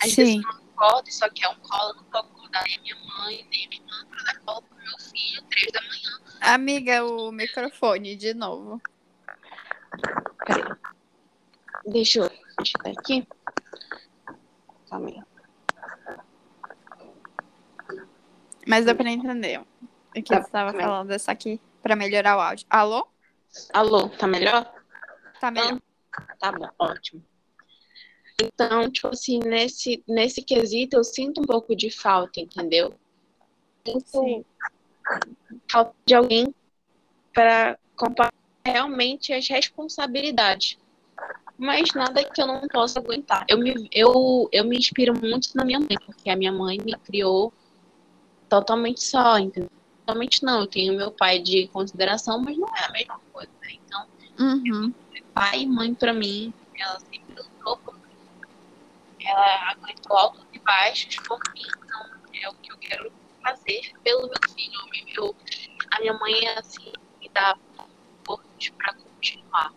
Às vezes Sim. eu não acordo e só quer um colo, eu não vou a minha mãe, nem a minha irmã pra dar colo pro meu filho três da manhã. Amiga, o microfone de novo. Peraí. Deixa eu tirar aqui. Calma aí. Mas dá pra entender o que Tá, você estava é? falando. Só aqui pra melhorar o áudio. Alô? Alô, tá melhor? Tá melhor. Tá bom, ótimo. Então, tipo assim, nesse, nesse quesito eu sinto um pouco de falta, entendeu? Sinto falta de alguém para compartilhar realmente as responsabilidades. Mas nada que eu não possa aguentar. Eu me, eu, eu me inspiro muito na minha mãe, porque a minha mãe me criou totalmente só, entendeu? Totalmente não. Eu tenho meu pai de consideração, mas não é a mesma coisa, né? Então, Uhum. pai e mãe pra mim, ela sempre lutou por. Ela aguentou altos e baixos por mim, então é o que eu quero fazer pelo meu filho. Eu, a minha mãe, assim, me dá forças para continuar.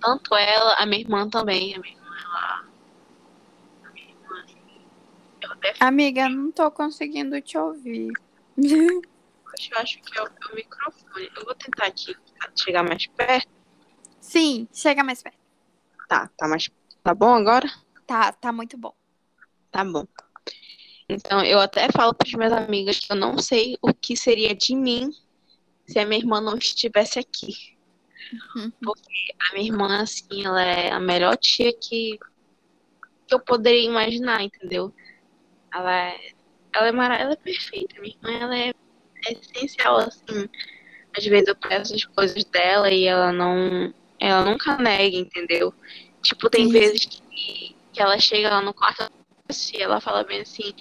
Tanto ela, a minha irmã também. A minha irmã, ela. A minha irmã, assim, eu até Amiga, não tô conseguindo te ouvir. eu acho que é o, é o microfone. Eu vou tentar aqui chegar mais perto. Sim, chega mais perto. Tá, tá mais. Tá bom agora? Tá, tá muito bom. Tá bom. Então, eu até falo para as minhas amigas que eu não sei o que seria de mim se a minha irmã não estivesse aqui. Uhum. Porque a minha irmã, assim, ela é a melhor tia que, que eu poderia imaginar, entendeu? Ela é, ela é, mara, ela é perfeita. Minha irmã, ela é, é essencial, assim. Às vezes eu peço as coisas dela e ela não. Ela nunca nega, entendeu? Tipo, tem Sim. vezes que, que ela chega lá no quarto e ela fala bem assim,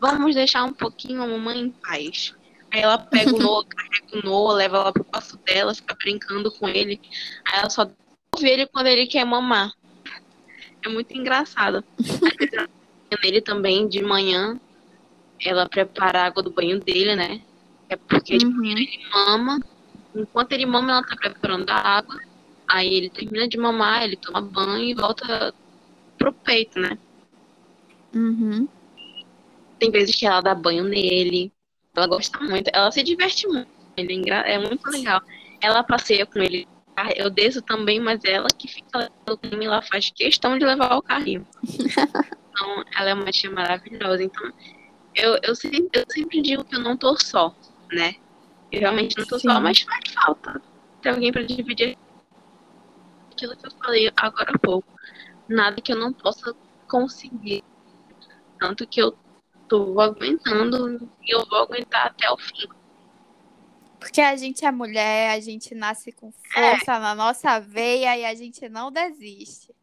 vamos deixar um pouquinho a mamãe em paz. Aí ela pega o Noah, carrega o Noah, leva lá pro quarto dela, fica brincando com ele. Aí ela só ouve ele quando ele quer mamar. É muito engraçado. Ela nele também de manhã. Ela prepara a água do banho dele, né? É porque de Uhum. ele mama. Enquanto ele mama, ela tá preparando a água. Aí ele termina de mamar, ele toma banho e volta pro peito, né? Uhum. Tem vezes que ela dá banho nele. Ela gosta muito. Ela se diverte muito. Ele é, é muito legal. Ela passeia com ele. Eu desço também, mas ela que fica com ele, ela faz questão de levar o carrinho. Então, ela é uma tia maravilhosa. Então, eu, eu, sempre, eu sempre digo que eu não tô só, né? Eu realmente não tô só, Sim. mas faz falta ter alguém pra dividir aquilo que eu falei agora há pouco. Nada que eu não possa conseguir. Tanto que eu tô aguentando e eu vou aguentar até o fim. Porque a gente é mulher, a gente nasce com força na nossa veia e a gente não desiste.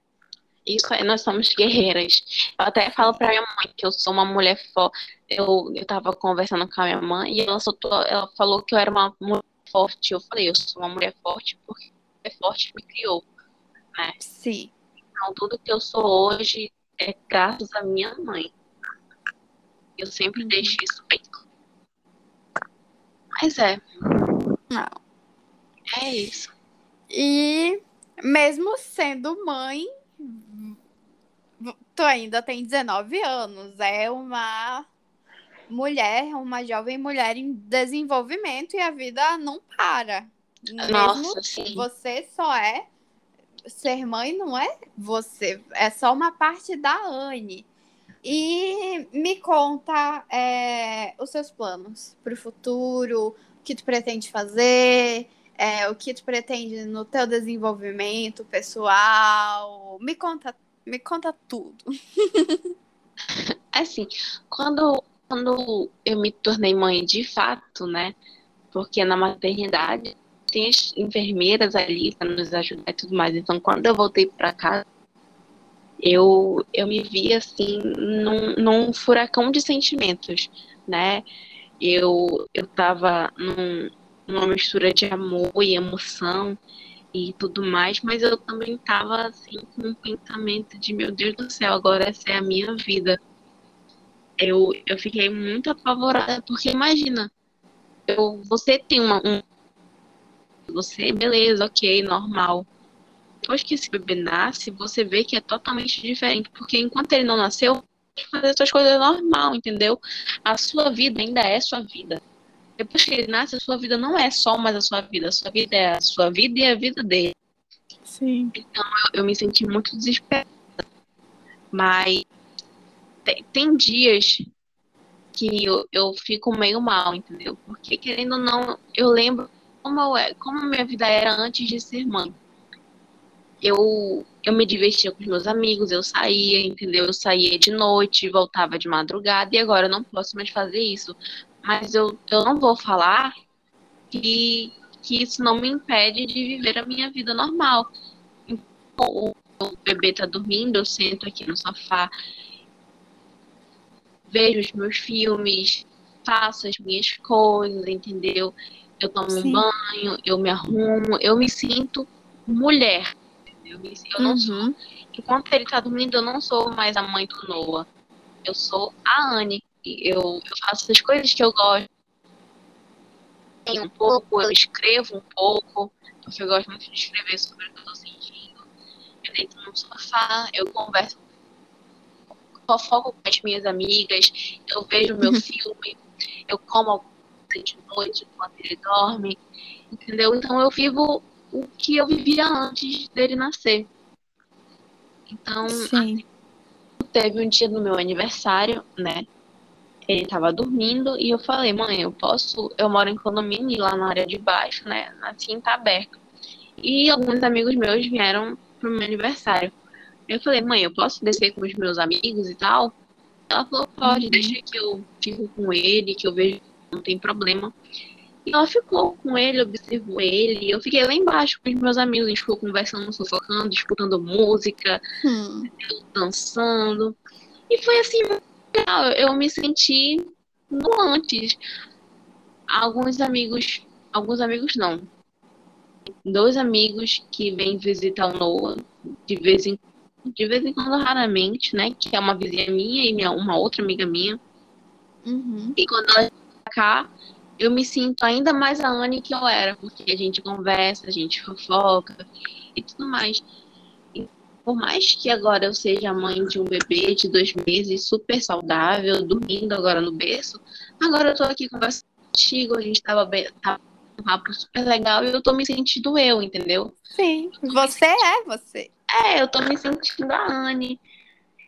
Isso aí, nós somos guerreiras. Eu até falo pra minha mãe que eu sou uma mulher forte. Eu, eu tava conversando com a minha mãe e ela, soltou, ela falou que eu era uma mulher forte. Eu falei, eu sou uma mulher forte porque a mulher forte me criou. Sim. Então, tudo que eu sou hoje é graças à minha mãe. Eu sempre deixo isso bem claro. Mas é, Não. é isso. E mesmo sendo mãe, tu ainda tem 19 anos. É uma mulher, uma jovem mulher em desenvolvimento e a vida não para. Mesmo Nossa, sim. você só é ser mãe, não é você, é só uma parte da Anne. E me conta é, os seus planos para o futuro, o que tu pretende fazer, é, o que tu pretende no teu desenvolvimento pessoal. Me conta, me conta tudo. Assim, quando, quando eu me tornei mãe de fato, né? Porque na maternidade tem as enfermeiras ali para nos ajudar e tudo mais. Então, quando eu voltei para casa, eu, eu me vi assim num, num furacão de sentimentos, né? Eu, eu tava num, numa mistura de amor e emoção e tudo mais, mas eu também tava assim com um pensamento de meu Deus do céu, agora essa é a minha vida. Eu, eu fiquei muito apavorada, porque imagina, eu, você tem uma, um. Você, beleza, ok, normal. Depois que esse bebê nasce, você vê que é totalmente diferente, porque enquanto ele não nasceu, fazer suas coisas normal, entendeu? A sua vida ainda é sua vida. Depois que ele nasce, a sua vida não é só mais a sua vida, a sua vida é a sua vida e a vida dele. Sim. eu me senti muito desesperada. Mas tem, tem dias que eu, eu fico meio mal, entendeu? Porque querendo ou não, eu lembro como, eu, é- como minha vida era antes de ser mãe. Eu, eu me divertia com os meus amigos, eu saía, entendeu? Eu saía de noite, voltava de madrugada, e agora eu não posso mais fazer isso. Mas eu, eu não vou falar que, que isso não me impede de viver a minha vida normal. Então, o bebê tá dormindo, eu sento aqui no sofá, vejo os meus filmes, faço as minhas coisas, entendeu? Eu tomo Sim. banho, eu me arrumo, eu me sinto mulher. entendeu? Eu, eu não sou, Uhum. enquanto ele tá dormindo, eu não sou mais a mãe do Noah. Eu sou a Anne. eu, eu faço as coisas que eu gosto. Um pouco, eu escrevo um pouco, porque eu gosto muito de escrever sobre o que eu tô sentindo. Eu deito no sofá, eu converso, fofoco com as minhas amigas, eu vejo meu filme, eu como de noite enquanto ele dorme, entendeu? Então eu vivo o que eu vivia antes dele nascer. Então, Sim. teve um dia no meu aniversário, né? Ele tava dormindo e eu falei, mãe, eu posso. Eu moro em condomínio lá na área de baixo, né? Assim tá aberto. E alguns amigos meus vieram pro meu aniversário. Eu falei, mãe, eu posso descer com os meus amigos e tal? Ela falou, pode, uhum. deixa que eu fico com ele, que eu vejo não tem problema. E ela ficou com ele, observou ele. Eu fiquei lá embaixo com os meus amigos, a gente ficou conversando, sofocando, escutando música, hum. dançando. E foi assim, eu me senti no antes. Alguns amigos, alguns amigos não. Dois amigos que vêm visitar o Noah de vez em de vez em quando, raramente, né? Que é uma vizinha minha e minha, uma outra amiga minha. Uhum. E quando ela cá, eu me sinto ainda mais a Anne que eu era, porque a gente conversa, a gente fofoca e tudo mais. E por mais que agora eu seja mãe de um bebê de dois meses, super saudável, dormindo agora no berço, agora eu tô aqui conversando contigo, a gente tava bem. Tava um papo super legal e eu tô me sentindo eu, entendeu? Sim, você é você. É, eu tô me sentindo a Anne.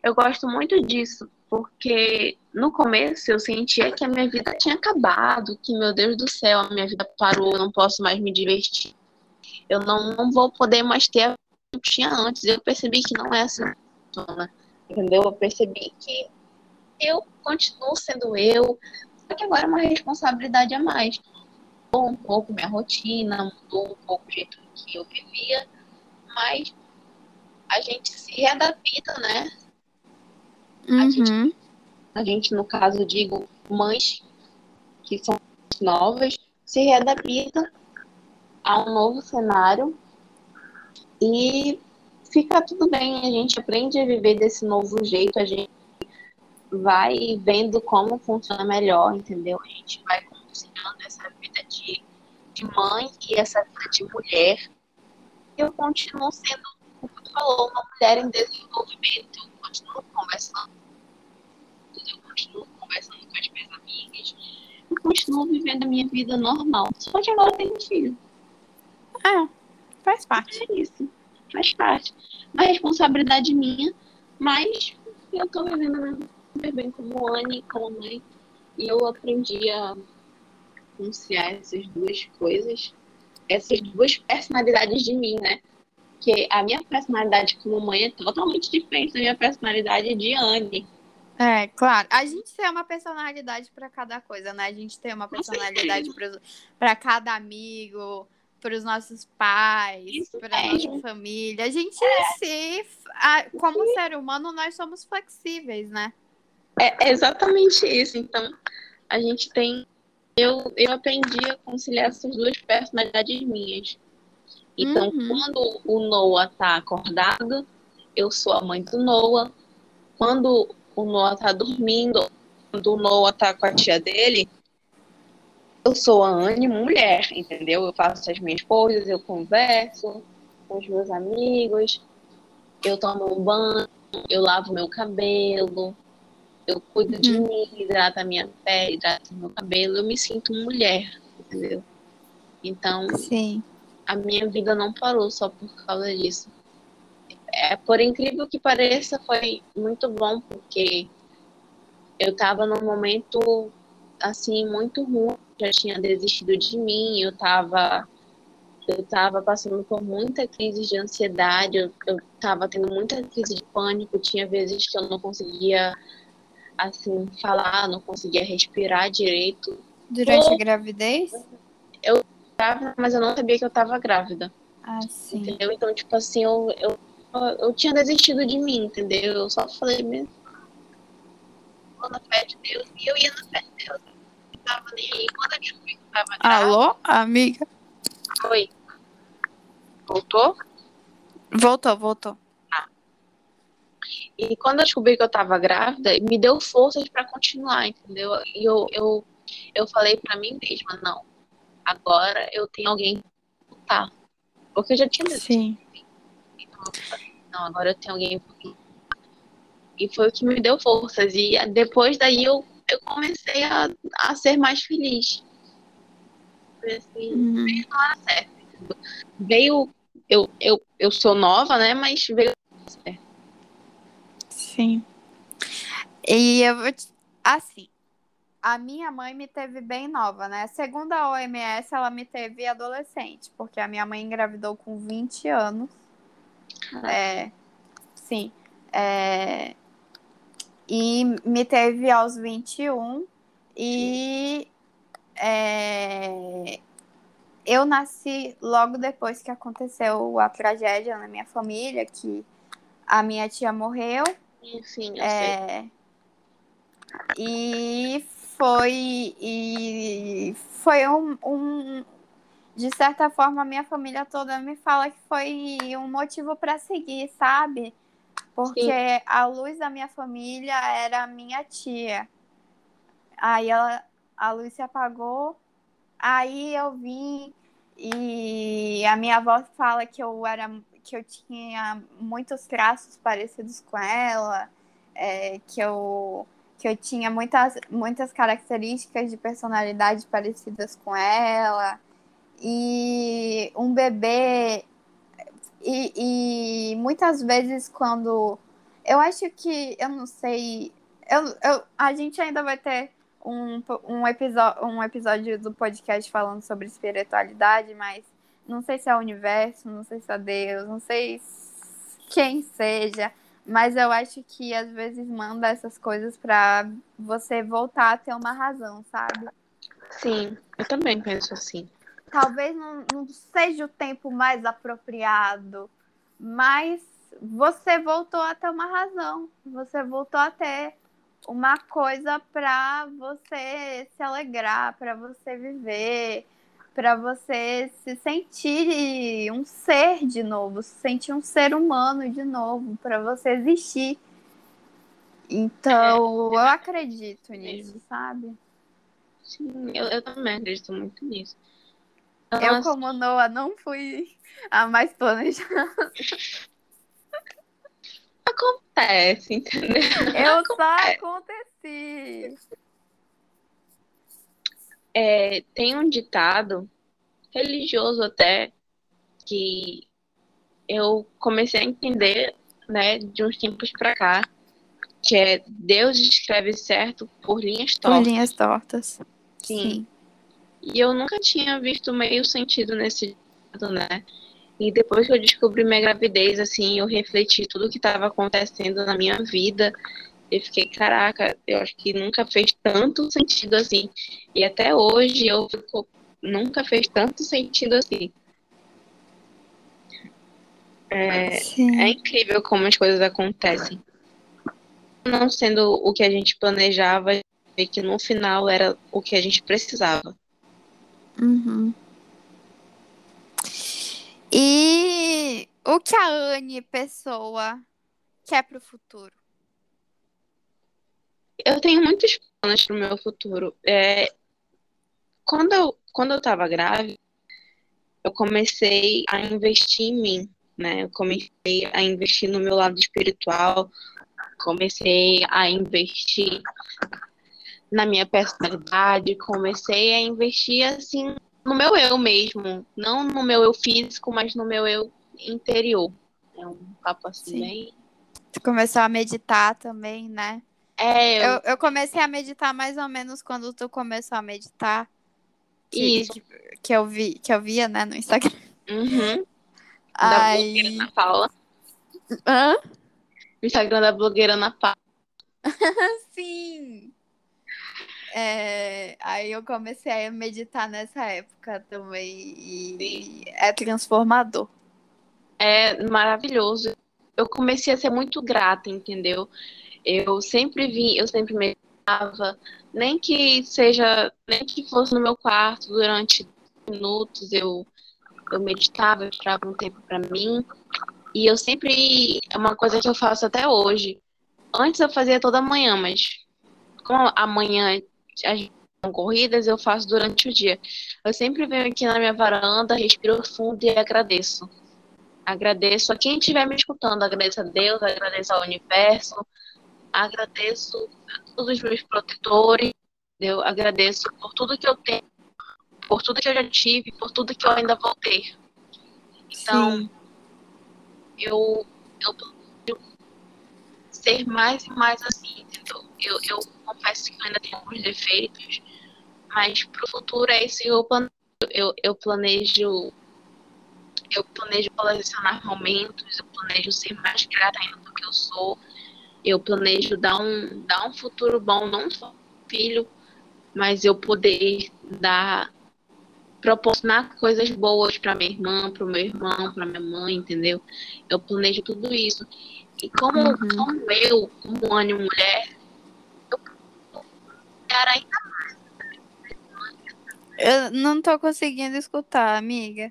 Eu gosto muito disso, porque no começo eu sentia que a minha vida tinha acabado, que meu Deus do céu, a minha vida parou, eu não posso mais me divertir. Eu não, não vou poder mais ter a que eu tinha antes. Eu percebi que não é assim, entendeu? Eu percebi que eu continuo sendo eu, só que agora é uma responsabilidade a mais. Mudou um pouco minha rotina, mudou um pouco o jeito que eu vivia, mas a gente se readapta, né? Uhum. A gente a gente, no caso, digo, mães que são novas, se readapta a um novo cenário e fica tudo bem, a gente aprende a viver desse novo jeito, a gente vai vendo como funciona melhor, entendeu? A gente vai conciliando essa vida de, de mãe e essa vida de mulher. Eu continuo sendo, como tu falou, uma mulher em desenvolvimento, eu continuo conversando continuo conversando com as minhas amigas, eu continuo vivendo a minha vida normal. Só que agora eu tenho um filho. É, faz parte. É isso, faz parte. Uma responsabilidade minha, mas eu tô vivendo super bem como Anne, como mãe. E eu aprendi a conciliar essas duas coisas, essas duas personalidades de mim, né? Que a minha personalidade como mãe é totalmente diferente da minha personalidade de Anne. É, claro. A gente tem uma personalidade para cada coisa, né? A gente tem uma personalidade para cada amigo, para os nossos pais, para a nossa família. A gente é. se, como ser humano, nós somos flexíveis, né? É exatamente isso. Então, a gente tem. Eu, eu aprendi a conciliar essas duas personalidades minhas. Então, uhum. quando o Noah tá acordado, eu sou a mãe do Noah. Quando o Noah tá dormindo, quando o Noah tá com a tia dele, eu sou a Anne mulher, entendeu? Eu faço as minhas coisas, eu converso com os meus amigos, eu tomo um banho, eu lavo meu cabelo, eu cuido de uhum. mim, hidrato a minha pele, hidrato meu cabelo, eu me sinto mulher, entendeu? Então, Sim. a minha vida não parou só por causa disso é, por incrível que pareça, foi muito bom, porque eu estava num momento, assim, muito ruim, já tinha desistido de mim, eu estava eu tava passando por muita crise de ansiedade, eu, eu tava tendo muita crise de pânico, tinha vezes que eu não conseguia, assim, falar, não conseguia respirar direito. Durante a gravidez? Eu estava, mas eu não sabia que eu estava grávida. Ah, sim. Entendeu? Então, tipo assim, eu, eu eu tinha desistido de mim, entendeu? Eu só falei mesmo. Na fé de Deus, e eu ia na fé de Deus. Não tava nem aí. Quando eu descobri que tava Alô, amiga? Oi. Voltou? Voltou, voltou. Ah. E quando eu descobri que eu tava grávida, me deu forças para continuar, entendeu? E eu, eu, eu falei para mim mesma, não, agora eu tenho alguém pra lutar. Porque eu já tinha Sim. Não, agora eu tenho alguém E foi o que me deu forças. E depois daí eu, eu comecei a, a ser mais feliz. Foi assim, uhum. veio na hora certa. Veio, eu, eu, eu sou nova, né? Mas veio certo. Sim. E eu vou te... assim, a minha mãe me teve bem nova, né? Segundo a OMS, ela me teve adolescente, porque a minha mãe engravidou com 20 anos. É, sim. É, e me teve aos 21 e é, eu nasci logo depois que aconteceu a tragédia na minha família, que a minha tia morreu Sim, eu é, sei. E foi, e foi um, um, de certa forma, a minha família toda me fala que foi um motivo para seguir, sabe? Porque Sim. a luz da minha família era a minha tia. Aí ela, a luz se apagou, aí eu vim e a minha avó fala que eu era que eu tinha muitos traços parecidos com ela, é, que eu que eu tinha muitas, muitas características de personalidade parecidas com ela e um bebê e, e muitas vezes quando eu acho que eu não sei eu, eu, a gente ainda vai ter um, um, episódio, um episódio do podcast falando sobre espiritualidade, mas não sei se é o universo, não sei se é Deus, não sei quem seja, mas eu acho que às vezes manda essas coisas para você voltar a ter uma razão, sabe? Sim, eu também penso assim. Talvez não, não seja o tempo mais apropriado, mas você voltou a ter uma razão, você voltou a ter uma coisa para você se alegrar, para você viver, para você se sentir um ser de novo, se sentir um ser humano de novo, para você existir. Então, é, eu acredito nisso, sabe? Sim, eu, eu também acredito muito nisso. Nossa. Eu, como Noah, não fui a mais planejada. Acontece, entendeu? Eu Acontece. só aconteci. É, tem um ditado religioso até que eu comecei a entender, né, de uns tempos para cá, que é Deus escreve certo por linhas tortas. Por linhas tortas. Sim. Sim. E eu nunca tinha visto meio sentido nesse ditado, né? E depois que eu descobri minha gravidez, assim, eu refleti tudo o que estava acontecendo na minha vida eu fiquei, caraca, eu acho que nunca fez tanto sentido assim. E até hoje eu fico, nunca fez tanto sentido assim. É, é, incrível como as coisas acontecem. Não sendo o que a gente planejava, e que no final era o que a gente precisava. Uhum. E o que a Anne, pessoa, quer para o futuro? eu tenho muitos planos para o meu futuro. É, quando, eu, quando eu estava grávida, eu comecei a investir em mim, né? Eu comecei a investir no meu lado espiritual, comecei a investir na minha personalidade, comecei a investir assim no meu eu mesmo, não no meu eu físico, mas no meu eu interior. É um papo assim Sim. bem. Tu começou a meditar também, né? É, eu... eu... Eu, comecei a meditar mais ou menos quando tu começou a meditar. Que, Isso. Que, que, eu, vi, que eu via, né, no Instagram. Uhum. Da Aí... blogueira Ana Paula. Hã? O Instagram da blogueira Ana Paula. Sim! É, aí eu comecei a meditar nessa época também. E é transformador. É maravilhoso. Eu comecei a ser muito grata, entendeu? Eu sempre vi, eu sempre meditava, nem que seja, nem que fosse no meu quarto durante minutos, eu, eu meditava, eu tirava um tempo para mim. E eu sempre, é uma coisa que eu faço até hoje. antes eu fazia toda manhã, mas como amanhã as corridas, eu faço durante o dia. Eu sempre venho aqui na minha varanda, respiro fundo e agradeço. Agradeço a quem estiver me escutando, agradeço a Deus, agradeço ao universo, agradeço a todos os meus protetores, eu agradeço por tudo que eu tenho, por tudo que eu já tive, por tudo que eu ainda vou ter. Então, Sim. eu, eu ser mais e mais assim, Eu, eu confesso que eu ainda tenho alguns defeitos, mas pro futuro é isso que eu planejo. Eu, eu planejo eu planejo colecionar momentos, eu planejo ser mais grata ainda do que eu sou, eu planejo dar um, dar um futuro bom, não só filho, mas eu poder dar proporcionar coisas boas para minha irmã, para o meu irmão, para minha mãe, entendeu? Eu planejo tudo isso. E como, uhum. como eu, como ânimo mulher, ainda mais. Eu não tô conseguindo escutar, amiga.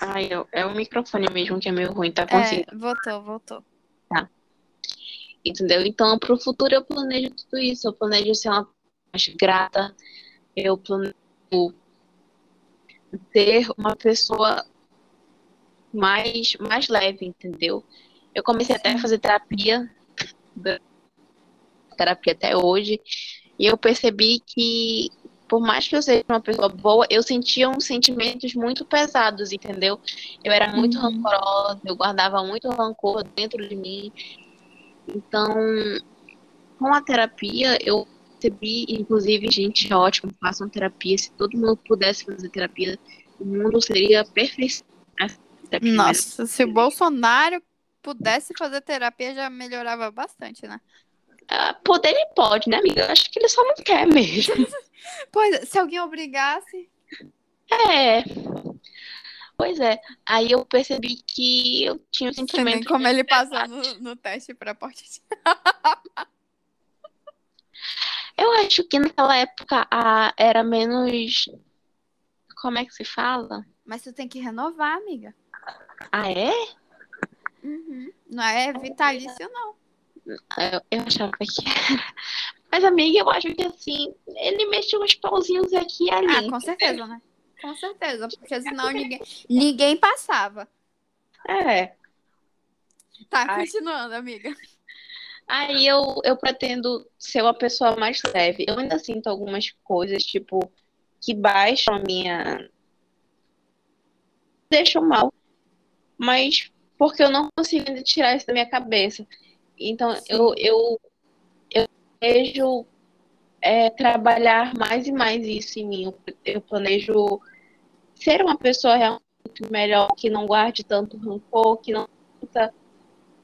Ai, é o microfone mesmo que é meio ruim, tá conseguindo? É, voltou, voltou. Tá. Entendeu? Então, pro futuro eu planejo tudo isso. Eu planejo ser uma mais grata. Eu planejo ser uma pessoa mais, mais leve, entendeu? Eu comecei até a fazer terapia, terapia até hoje, e eu percebi que, por mais que eu seja uma pessoa boa, eu sentia uns sentimentos muito pesados, entendeu? Eu era muito uhum. rancorosa, eu guardava muito rancor dentro de mim. Então, com a terapia, eu percebi, inclusive, gente, ótimo, façam terapia. Se todo mundo pudesse fazer terapia, o mundo seria perfeito. Nossa, se o Bolsonaro pudesse fazer terapia, já melhorava bastante, né? Uh, poder ele pode, né, amiga? Eu acho que ele só não quer mesmo. pois, se alguém obrigasse. É. Pois é. Aí eu percebi que eu tinha um sentimento. como ele passou no, no teste para porte. Eu acho que naquela época a, era menos. Como é que se fala? Mas tu tem que renovar, amiga. Ah, é? Uhum. Não é vitalício, não. Eu, eu achava que era. Mas, amiga, eu acho que assim, ele mexeu uns pauzinhos aqui e ali. Ah, com certeza, né? Com certeza, porque senão ninguém, ninguém passava. É. Tá, Ai. continuando, amiga. Aí eu, eu pretendo ser uma pessoa mais leve. Eu ainda sinto algumas coisas, tipo, que baixam a minha. deixam mal. Mas porque eu não consigo tirar isso da minha cabeça. Então eu, eu, eu vejo é, trabalhar mais e mais isso em mim. Eu, eu planejo ser uma pessoa realmente melhor, que não guarde tanto rancor, que não sinta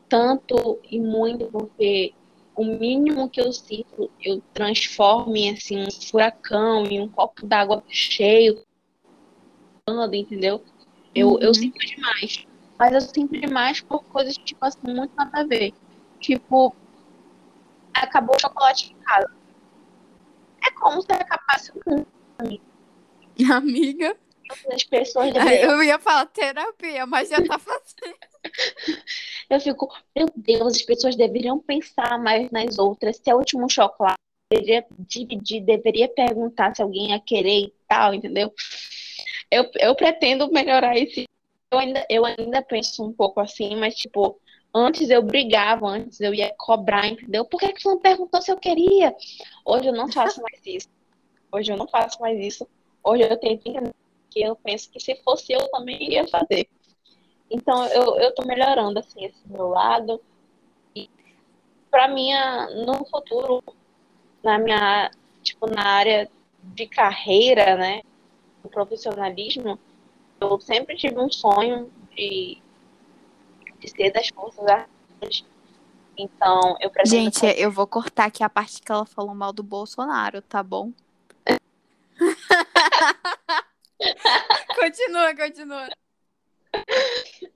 tanto e muito, porque o mínimo que eu sinto, eu transformo em assim, um furacão, em um copo d'água cheio, entendeu? Eu, uhum. eu sinto demais. Mas eu sinto demais por coisas, tipo assim, muito nada a ver. Tipo, acabou o chocolate em casa. É como se acabasse o mundo. Amiga. As pessoas. Eu ia falar terapia, mas já tá fazendo. Eu fico, meu Deus, as pessoas deveriam pensar mais nas outras. Se é o último chocolate, deveria dividir, deveria perguntar se alguém ia querer e tal, entendeu? Eu, eu pretendo melhorar esse. Eu ainda, eu ainda penso um pouco assim, mas tipo, antes eu brigava, antes eu ia cobrar, entendeu? Por que, que você não perguntou se eu queria? Hoje eu não faço mais isso. Hoje eu não faço mais isso. Hoje eu tenho que eu penso que se fosse eu também iria fazer. Então eu, eu tô melhorando assim esse meu lado. E para mim, no futuro, na minha, tipo, na área de carreira, né, profissionalismo, eu sempre tive um sonho de ser das forças armadas. Então, eu pretendo Gente, fazer... eu vou cortar aqui a parte que ela falou mal do Bolsonaro, tá bom? continua, continua.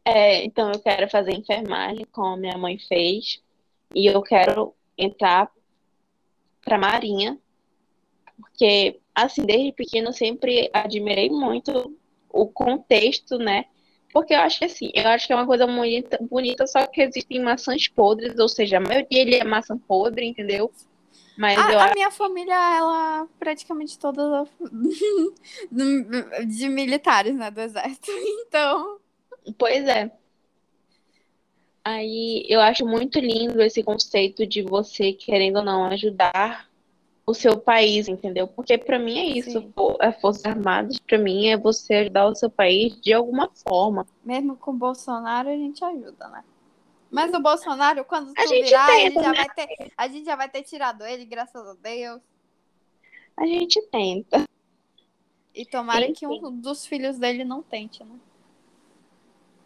É, então eu quero fazer enfermagem, como minha mãe fez, e eu quero entrar para Marinha, porque assim, desde pequeno eu sempre admirei muito o contexto, né, Porque eu acho que assim, eu acho que é uma coisa bonita, bonita só que existem maçãs podres, ou seja, a maioria dele é maçã podre, entendeu? Mas a, eu... a minha família, ela praticamente toda de militares, né, do exército. Então. Pois é. Aí eu acho muito lindo esse conceito de você, querendo ou não, ajudar o seu país, entendeu? Porque para mim é isso, Sim. a Forças Armadas, para mim é você ajudar o seu país de alguma forma. Mesmo com o Bolsonaro a gente ajuda, né? Mas o Bolsonaro, quando tu virar, tenta, a, gente já né? vai ter, a gente já vai ter tirado ele, graças a Deus. A gente tenta. E tomara que um dos filhos dele não tente, né?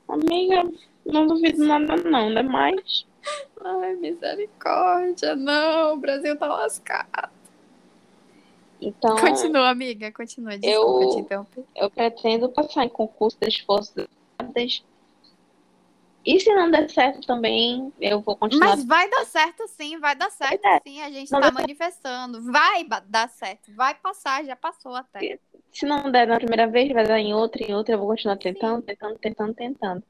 Amiga, não duvido nada não, né? Mas. Ai, misericórdia, não, o Brasil tá lascado. Então. Continua, amiga, continua. Desculpa eu, te interromper. Eu pretendo passar em concurso das Forças Armadas. E se não der certo também, eu vou continuar. Mas vai dar certo sim, vai dar certo é. sim. A gente não tá manifestando. Vai dar certo, vai passar, já passou até se não der na primeira vez, vai dar em outra, em outra, eu vou continuar tentando, Sim. tentando, tentando, tentando.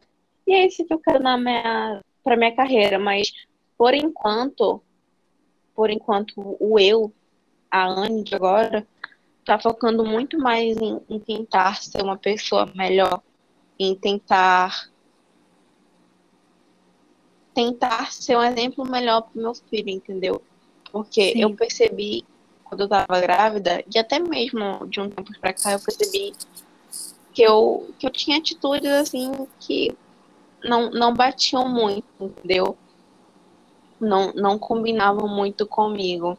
E é isso que eu quero na minha, pra minha carreira, mas por enquanto, por enquanto, o eu, a Anne de agora, tá focando muito mais em, em tentar ser uma pessoa melhor, em tentar tentar ser um exemplo melhor pro meu filho, entendeu? Porque Sim. eu percebi quando eu tava grávida, e até mesmo de um tempo pra cá, eu percebi que eu, que eu tinha atitudes assim que não, não batiam muito, entendeu? Não, não combinavam muito comigo.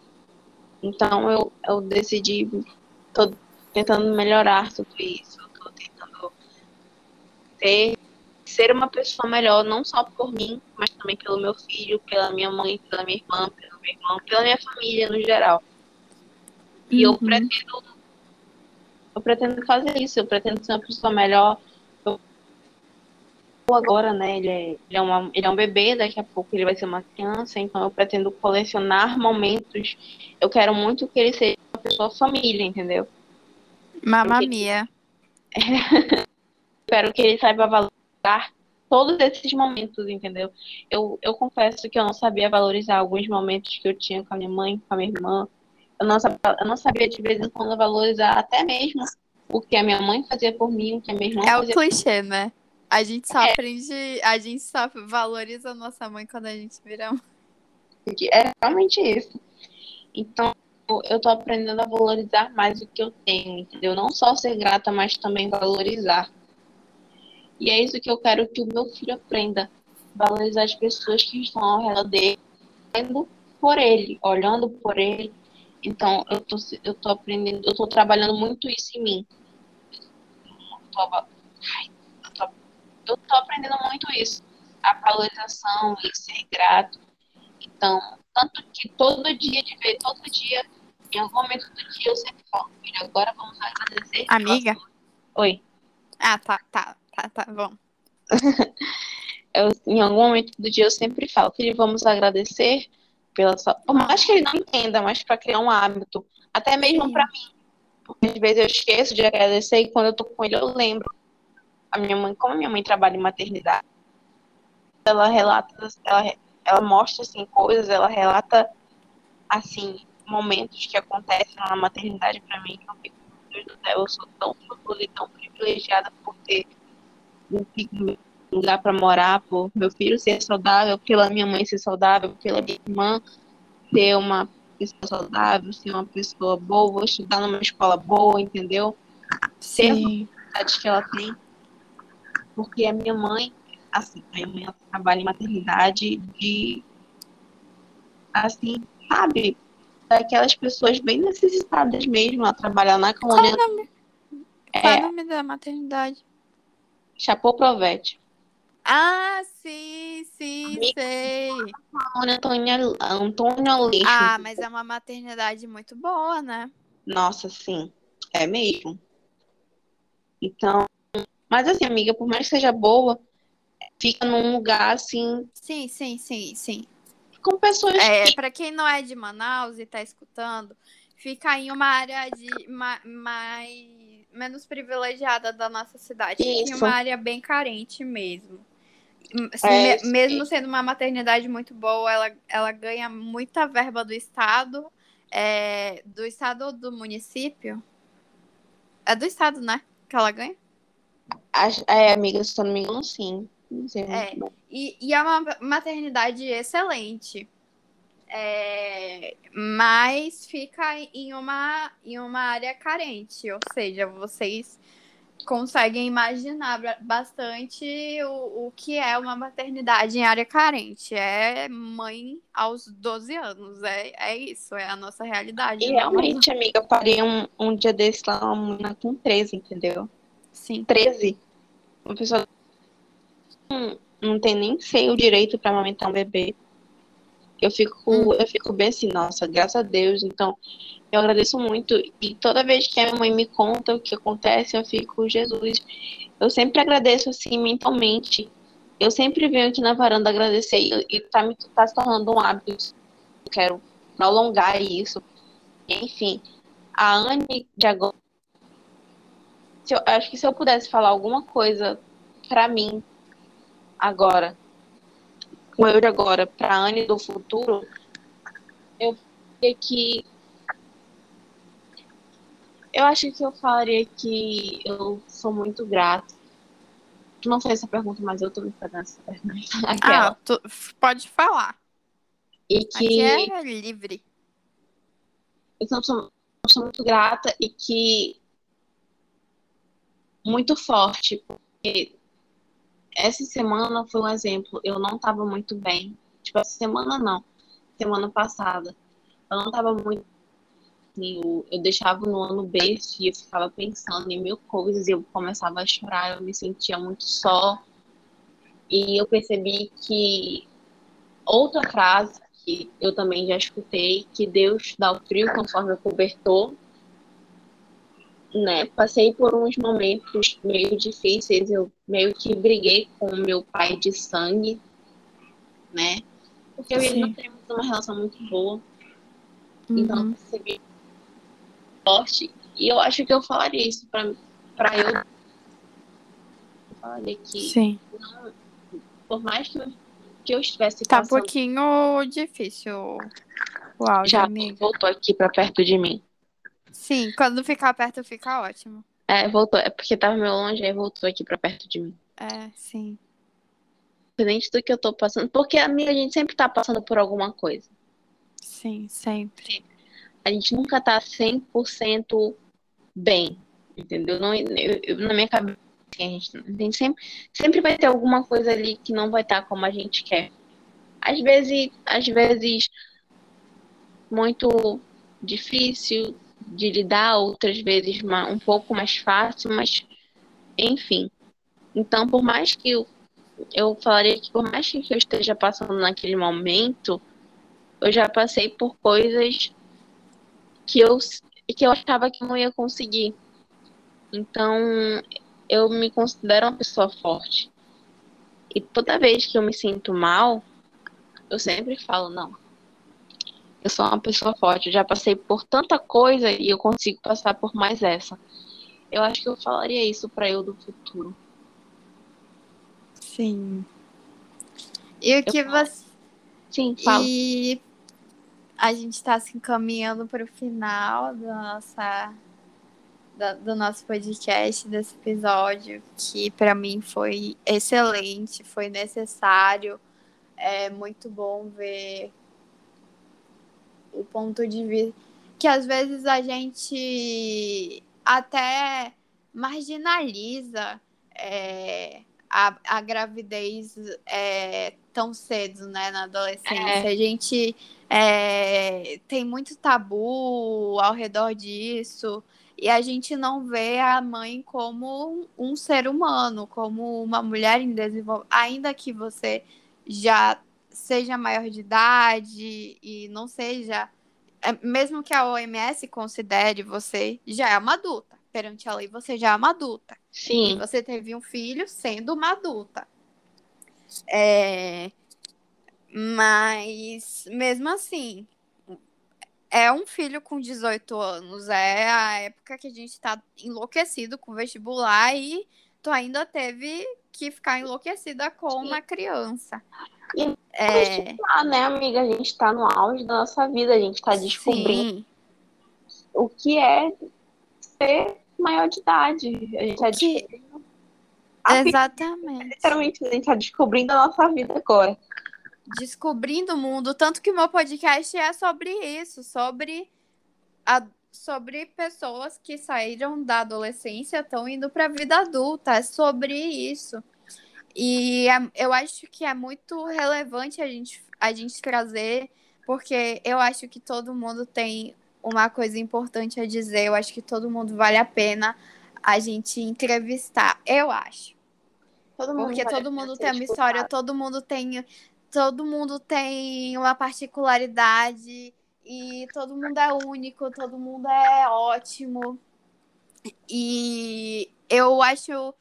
Então eu, eu decidi, tô tentando melhorar tudo isso, tô tentando ter, ser uma pessoa melhor, não só por mim, mas também pelo meu filho, pela minha mãe, pela minha irmã, pelo meu irmão, pela minha família no geral. E uhum. eu pretendo eu pretendo fazer isso, eu pretendo ser uma pessoa melhor. Agora, né, ele é, ele, é uma, ele é um bebê, daqui a pouco ele vai ser uma criança, então eu pretendo colecionar momentos. Eu quero muito que ele seja uma pessoa família, entendeu? Mamamia. Espero que ele saiba valorizar todos esses momentos, entendeu? Eu, eu confesso que eu não sabia valorizar alguns momentos que eu tinha com a minha mãe, com a minha irmã, eu não, sabia, eu não sabia de vez em quando valorizar até mesmo o que a minha mãe fazia por mim, o que a minha irmã é fazia. É o clichê, né? A gente só é. aprende, a gente só valoriza a nossa mãe quando a gente vira É realmente isso. Então, eu tô aprendendo a valorizar mais o que eu tenho, entendeu? Não só ser grata, mas também valorizar. E é isso que eu quero que o meu filho aprenda. Valorizar as pessoas que estão ao redor dele, olhando por ele, olhando por ele, então, eu tô, eu tô aprendendo, eu tô trabalhando muito isso em mim. Eu tô, eu tô, eu tô aprendendo muito isso. A valorização e ser grato. Então, tanto que todo dia, de ver, todo dia, em algum momento do dia, eu sempre falo, filho, agora vamos agradecer. Amiga? Oi. Ah, tá, tá, tá, tá, bom. eu, em algum momento do dia, eu sempre falo, filho, vamos agradecer pela sua. Por mais que ele não entenda, mas para criar um hábito. Até mesmo para mim. Porque às vezes eu esqueço de agradecer e quando eu tô com ele eu lembro. A minha mãe, como a minha mãe trabalha em maternidade, ela relata, ela, ela mostra assim coisas, ela relata assim momentos que acontecem na maternidade para mim que eu fico, meu Deus do céu, eu sou tão e tão privilegiada por ter um lugar para morar, por meu filho ser saudável, pela minha mãe ser saudável, pela minha irmã ser uma pessoa saudável, ser uma pessoa boa, estudar numa escola boa, entendeu? Ser a que ela tem. Porque a minha mãe, assim, a minha mãe trabalha em maternidade de, assim, sabe, daquelas pessoas bem necessitadas mesmo, ela trabalha na colônia. Qual o nome, Qual é, o nome da maternidade? Chapô Provete. Ah, sim, sim, Amiga, sei. Antônia, Antônia Leixo. Ah, mas é uma maternidade muito boa, né? Nossa, sim. É mesmo. Então, mas assim, amiga, por mais que seja boa, fica num lugar assim. Sim, sim, sim, sim. Com pessoas. É, que... para quem não é de Manaus e tá escutando, fica em uma área de ma mais menos privilegiada da nossa cidade. Isso. É uma área bem carente mesmo. É, me- mesmo sendo uma maternidade muito boa, ela, ela ganha muita verba do Estado. é, do Estado ou do município? É do Estado, né? Que ela ganha? É, amiga, se eu não me engano, sim. Não sei muito É. E, e é uma maternidade excelente. É, mas fica em uma, em uma área carente, ou seja, vocês conseguem imaginar ba- bastante o, o que é uma maternidade em área carente. É mãe aos 12 anos, é, é isso, é a nossa realidade. E né? realmente, amiga, eu parei um, um dia desse lá, uma menina com 13, entendeu? Sim. 13. Uma pessoa não, não tem nem seio direito para amamentar um bebê. Eu fico, Hum. eu fico bem assim, nossa, graças a Deus. Então, eu agradeço muito. E toda vez que a minha mãe me conta o que acontece, eu fico, Jesus. Eu sempre agradeço assim mentalmente. Eu sempre venho aqui na varanda agradecer e, e tá, me, tá se tornando um hábito. Eu quero prolongar isso. Enfim, a Anne de agora. Se eu, acho que se eu pudesse falar alguma coisa pra mim agora, com eu de agora, pra Anne do futuro, eu falaria que. Eu acho que eu falaria que eu sou muito grata. Não sei essa pergunta, mas eu tô me fazendo essa pergunta. Aquela. Ah, tu, pode falar. e Aqui que é livre. eu sou, sou- sou muito grata e que muito forte, porque essa semana foi um exemplo. Eu não estava muito bem. Tipo, essa semana não. Semana passada. Eu não estava muito. assim, Eu, eu deixava no ano berço e eu ficava pensando em mil coisas e eu começava a chorar. Eu me sentia muito só. E eu percebi que outra frase que eu também já escutei, que Deus dá o frio conforme o cobertor. Né? Passei por uns momentos meio difíceis, eu meio que briguei com meu pai de sangue, né? Porque eu e ele não temos uma relação muito boa, então Uhum. percebi forte. E eu acho que eu falaria isso pra, pra eu. Eu falaria que, Sim. por mais que eu, que eu estivesse Tá um pouquinho difícil o áudio, Já amiga. voltou aqui pra perto de mim. Sim, quando ficar perto fica ótimo. É, voltou. É porque tava meio longe, aí voltou aqui pra perto de mim. É, sim. Independente do que eu tô passando. Porque a minha, a gente sempre tá passando por alguma coisa. Sim, sempre. A gente nunca tá 100% bem. Entendeu? Não, eu- eu- na minha cabeça, assim, a gente, a gente sempre, sempre vai ter alguma coisa ali que não vai estar como a gente quer. Às vezes, às vezes, muito difícil de lidar, outras vezes um pouco mais fácil, mas enfim. Então, por mais que eu, eu falaria que por mais que eu esteja passando naquele momento, eu já passei por coisas que eu, que eu achava que não ia conseguir. Então, eu me considero uma pessoa forte. E toda vez que eu me sinto mal, eu sempre falo, não, eu sou uma pessoa forte, eu já passei por tanta coisa e eu consigo passar por mais essa. Eu acho que eu falaria isso pra eu do futuro. Sim. E o que falo. você. Sim, fala. E a gente está se encaminhando para o final da nossa, do nosso podcast, desse episódio, que para mim foi excelente, foi necessário. É muito bom ver o ponto de vista. Que às vezes a gente até marginaliza é, a, a gravidez é, tão cedo, né, na adolescência. A gente é, tem muito tabu ao redor disso. E a gente não vê a mãe como um ser humano, como uma mulher em desenvolvimento, ainda que você já seja maior de idade e não seja, é, mesmo que a OMS considere você já é uma adulta, perante a lei você já é uma adulta. E Sim, você teve um filho sendo uma adulta. É, Mas, mesmo assim, é um filho com 18 anos. É a época que a gente tá enlouquecido com vestibular e tu ainda teve que ficar enlouquecida com uma criança. E é... Tá, né, amiga? A gente tá no auge da nossa vida, a gente tá descobrindo Sim. o que é ser maior de idade. A gente tá descobrindo. Exatamente. literalmente, a gente tá descobrindo a nossa vida agora descobrindo o mundo. Tanto que o meu podcast é sobre isso, sobre, a, sobre pessoas que saíram da adolescência estão indo para a vida adulta. É sobre isso. E é, eu acho que é muito relevante a gente, a gente trazer, porque eu acho que todo mundo tem uma coisa importante a dizer. Eu acho que todo mundo vale a pena a gente entrevistar. Eu acho. Todo porque todo mundo tem uma história, todo mundo tem todo mundo tem uma particularidade e todo mundo é único, todo mundo é ótimo. E eu acho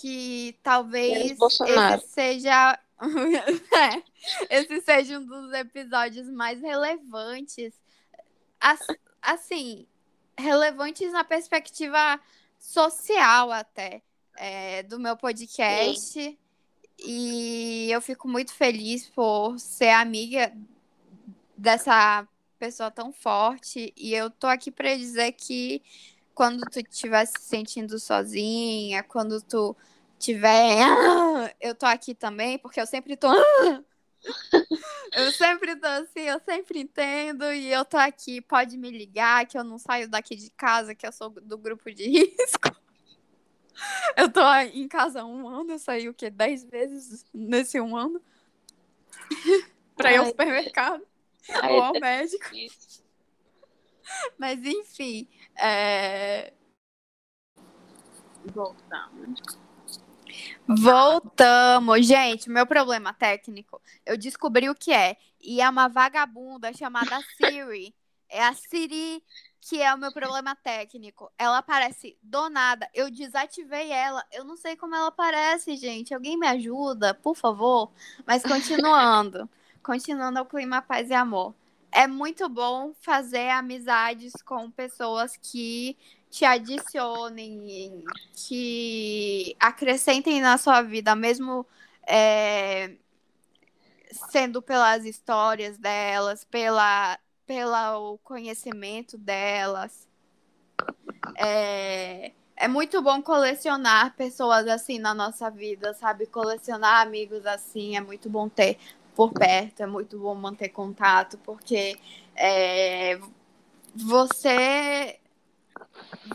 que talvez esse seja esse seja um dos episódios mais relevantes assim relevantes na perspectiva social até é, do meu podcast Sim. E eu fico muito feliz por ser amiga dessa pessoa tão forte. E eu tô aqui para dizer que quando tu estiver se sentindo sozinha, quando tu tiver. Eu tô aqui também, porque eu sempre tô. Eu sempre tô assim, eu sempre entendo e eu tô aqui. Pode me ligar, que eu não saio daqui de casa, que eu sou do grupo de risco. Eu tô em casa há um ano, eu saí o quê? Dez vezes nesse um ano. pra ir ao supermercado ou ao médico. Mas enfim. É... Voltamos. Voltamos, gente. Meu problema técnico, eu descobri o que é. E é uma vagabunda chamada Siri. É a Siri que é o meu problema técnico. Ela aparece do nada. Eu desativei ela. Eu não sei como ela aparece, gente. Alguém me ajuda, por favor? Mas continuando. Continuando o clima paz e amor. É muito bom fazer amizades com pessoas que te adicionem, que acrescentem na sua vida, mesmo é, sendo pelas histórias delas, pela pelo conhecimento delas. É, é muito bom colecionar pessoas assim na nossa vida, sabe? Colecionar amigos assim é muito bom ter por perto, é muito bom manter contato, porque é, você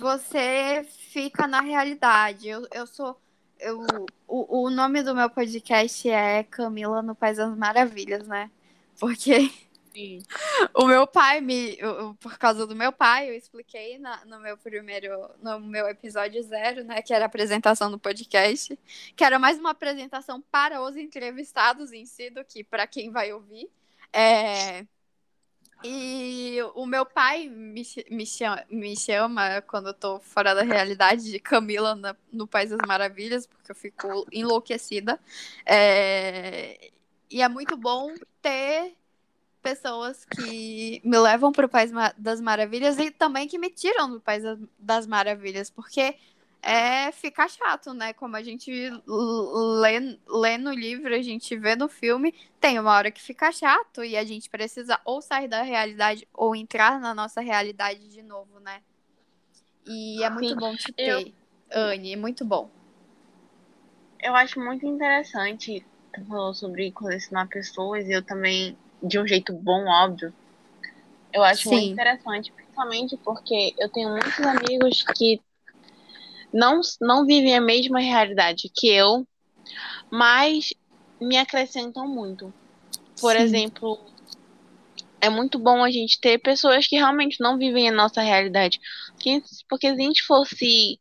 você fica na realidade. Eu, eu sou. Eu, o, o nome do meu podcast é Camila no País das Maravilhas, né? Porque Sim. O meu pai me. Por causa do meu pai, eu expliquei na, no meu primeiro. No meu episódio zero, né? Que era a apresentação do podcast. Que era mais uma apresentação para os entrevistados em si do que para quem vai ouvir. É, e o meu pai me, me, chama, me chama quando eu tô fora da realidade de Camila na, no País das Maravilhas, porque eu fico enlouquecida. É, e é muito bom ter pessoas que me levam para o País das Maravilhas e também que me tiram do País das Maravilhas, porque é ficar chato, né? Como a gente lê, lê no livro, a gente vê no filme, tem uma hora que fica chato e a gente precisa ou sair da realidade ou entrar na nossa realidade de novo, né? E é muito Sim, bom te ter, eu... Anne, muito bom. Eu acho muito interessante, tu falou sobre colecionar pessoas, e eu também de um jeito bom, óbvio. Eu acho Sim. muito interessante, principalmente porque eu tenho muitos amigos que não, não vivem a mesma realidade que eu, mas me acrescentam muito. Por Sim. exemplo, é muito bom a gente ter pessoas que realmente não vivem a nossa realidade. Porque, porque se a gente fosse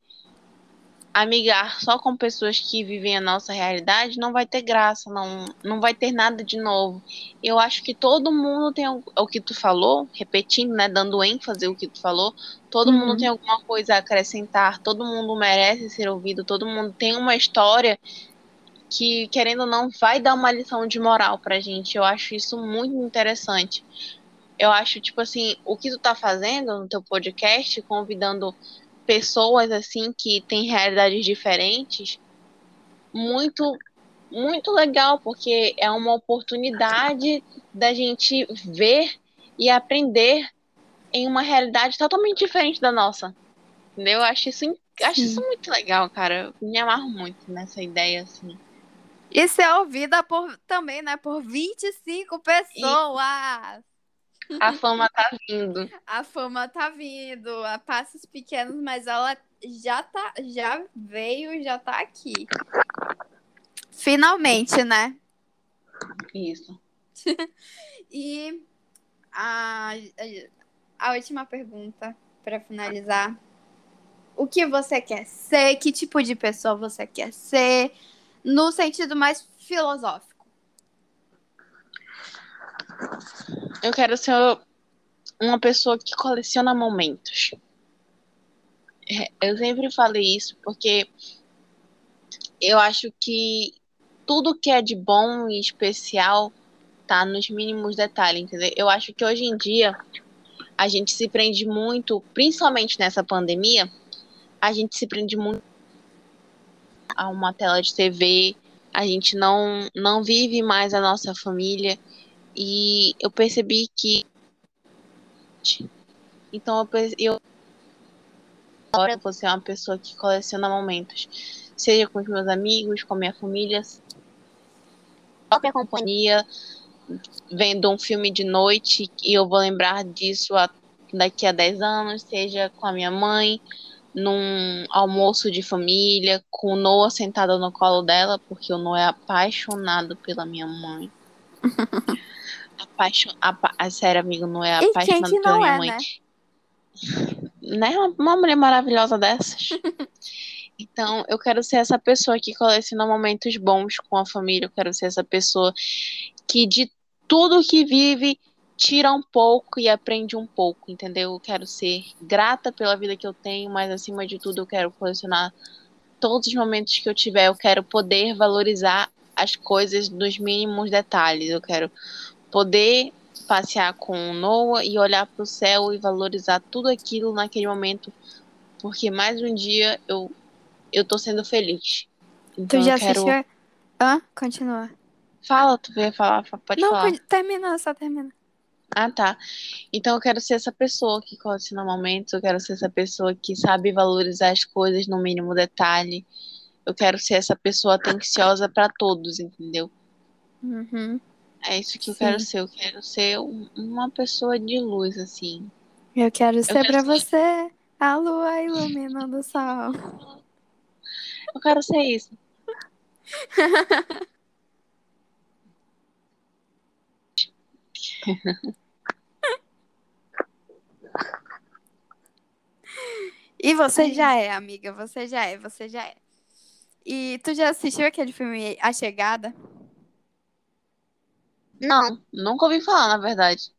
amigar só com pessoas que vivem a nossa realidade não vai ter graça, não, não vai ter nada de novo. Eu acho que todo mundo tem o, o que tu falou, repetindo, né, dando ênfase ao que tu falou, todo uhum. mundo tem alguma coisa a acrescentar, todo mundo merece ser ouvido, todo mundo tem uma história que, querendo ou não, vai dar uma lição de moral pra gente. Eu acho isso muito interessante. eu acho, tipo assim, o que tu tá fazendo no teu podcast, convidando pessoas, assim, que têm realidades diferentes, muito, muito legal, porque é uma oportunidade da gente ver e aprender em uma realidade totalmente diferente da nossa. Entendeu? Eu acho isso, acho isso muito legal, cara. Eu me amarro muito nessa ideia, assim. E ser ouvida por, também, né? Por 25 pessoas. E a fama tá vindo. A fama tá vindo. A passos pequenos, mas ela já tá, já veio, já tá aqui. Finalmente, né? Isso. e a, a última pergunta para finalizar. O que você quer ser? Que tipo de pessoa você quer ser? No sentido mais filosófico. Eu quero ser uma pessoa que coleciona momentos. É, eu sempre falei isso porque eu acho que tudo que é de bom e especial tá nos mínimos detalhes, entendeu? Eu acho que hoje em dia a gente se prende muito, principalmente nessa pandemia, a gente se prende muito a uma tela de TV, a gente não, não vive mais a nossa família. E eu percebi que. Então eu, eu agora vou ser uma pessoa que coleciona momentos, seja com os meus amigos, com a minha família, própria companhia, vendo um filme de noite e eu vou lembrar disso daqui a 10 anos, seja com a minha mãe, num almoço de família, com o Noah sentado no colo dela, porque o Noah é apaixonado pela minha mãe. Apaixon... Apa... Sério, amigo, não é apaixonado pela minha é, mãe. Né? né? Uma, uma mulher maravilhosa dessas. Então, eu quero ser essa pessoa que coleciona momentos bons com a família. Eu quero ser essa pessoa que de tudo que vive tira um pouco e aprende um pouco, entendeu? Eu quero ser grata pela vida que eu tenho, mas acima de tudo eu quero colecionar todos os momentos que eu tiver. Eu quero poder valorizar as coisas nos mínimos detalhes. Eu quero poder passear com o Noah e olhar para o céu e valorizar tudo aquilo naquele momento, porque mais um dia eu eu tô sendo feliz. Então tu já quero... assistiu? Hã? Continua. Fala, tu veio falar, pode Não, falar. Não, termina, só termina. Ah, tá. Então eu quero ser essa pessoa que coleciona momentos, eu quero ser essa pessoa que sabe valorizar as coisas no mínimo detalhe. Eu quero ser essa pessoa atenciosa para todos, entendeu? Uhum. É isso que eu quero ser. Eu quero ser uma pessoa de luz, assim. Eu quero ser eu ser... você a lua iluminando o sol. Eu quero ser isso. E você já é, amiga. Você já é, você já é. E tu já assistiu aquele filme A Chegada? Não, nunca ouvi falar, na verdade.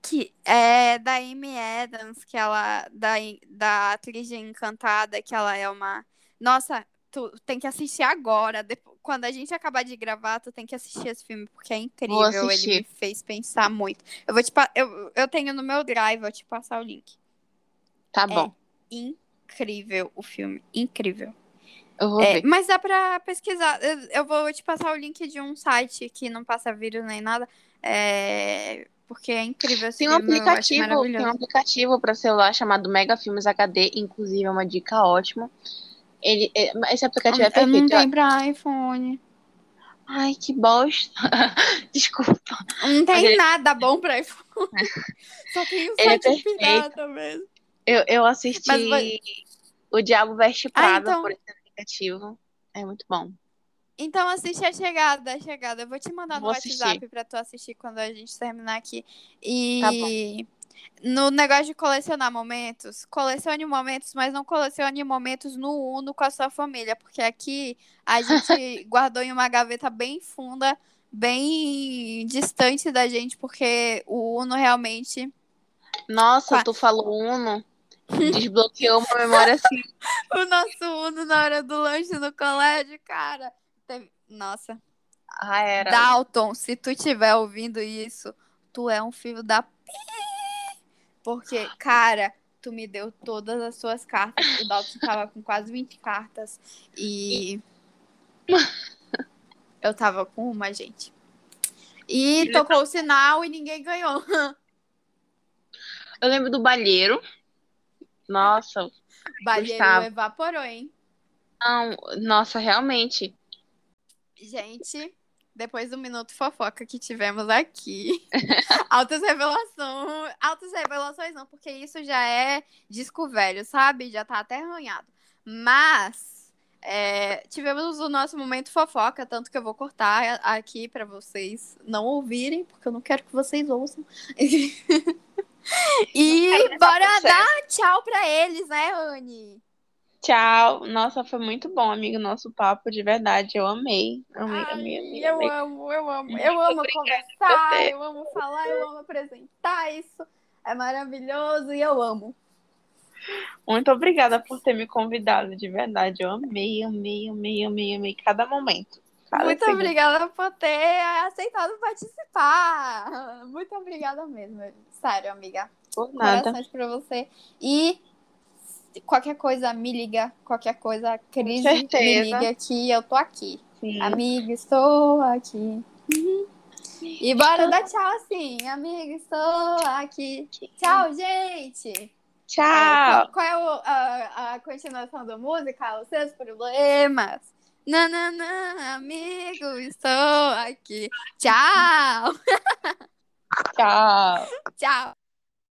Que é da Amy Adams, que ela. Da, da atriz de Encantada, que ela é uma. Nossa, tu tem que assistir agora. Depois, quando a gente acabar de gravar, tu tem que assistir esse filme, porque é incrível. Ele me fez pensar muito. Eu vou te eu, eu tenho no meu drive, vou te passar o link. Tá bom. É incrível o filme. Incrível. Eu é. Mas dá pra pesquisar. Eu, eu, vou te passar o link de um site que não passa vírus nem nada. É, porque é incrível esse tem um filme, aplicativo, Tem um aplicativo para celular chamado Mega Filmes HD, inclusive é uma dica ótima. Ele, é, esse aplicativo é perfeito. Não tem pra iPhone. Ai, que bosta. Desculpa. Não tem ele... nada bom pra iPhone. Só tem o site é pirata mesmo. Eu, eu assisti Mas, O Diabo Veste ah, Prada ah, então... por esse aplicativo. É muito bom. Então assiste a chegada, a chegada. Eu vou te mandar no vou WhatsApp assistir. pra tu assistir quando a gente terminar aqui. E tá no negócio de colecionar momentos, colecione momentos, mas não colecione momentos no Uno com a sua família, porque aqui a gente guardou em uma gaveta bem funda, bem distante da gente, porque o Uno realmente. Nossa, tu falou Uno. Desbloqueou uma memória assim. o nosso Uno na hora do lanche no colégio, cara. Teve... Nossa. Ah, era. Dalton, se tu estiver ouvindo isso, tu é um filho da p... Porque, cara, tu me deu todas as suas cartas. O Dalton tava com quase 20 cartas. E. Eu tava com uma, gente. E tocou o sinal e ninguém ganhou. Eu lembro do balheiro. Nossa. Balheiro Gustavo. evaporou, hein? Não, nossa, realmente. Gente, depois do minuto fofoca que tivemos aqui, altas revelações, altas revelações não, porque isso já é disco velho, sabe? Já tá até arranhado. Mas é, tivemos o nosso momento fofoca, tanto que eu vou cortar aqui para vocês não ouvirem, porque eu não quero que vocês ouçam. e bora dar tchau para eles, né, Anne? Tchau. Nossa, foi muito bom, amigo, nosso papo, de verdade. Eu amei. Amei, Ai, amei, amei. Eu amei. amo, eu amo. Eu amo conversar, eu amo falar, eu amo apresentar isso. É maravilhoso e eu amo. Muito obrigada por ter me convidado, de verdade. Eu amei, amei, amei, amei, amei cada momento. Muito segundo. obrigada por ter aceitado participar. Muito obrigada mesmo. Sério, amiga. Por nada. Corações pra você. E qualquer coisa, me liga. Qualquer coisa, crise, me liga que eu tô aqui. Sim. Amiga, estou aqui. Uhum. E bora dar tchau assim. Amiga, estou aqui. Tchau, gente. Tchau. qual é o, a, a continuação da música? Os seus problemas. Nananã, amigo, estou aqui. Tchau. Tchau. Tchau.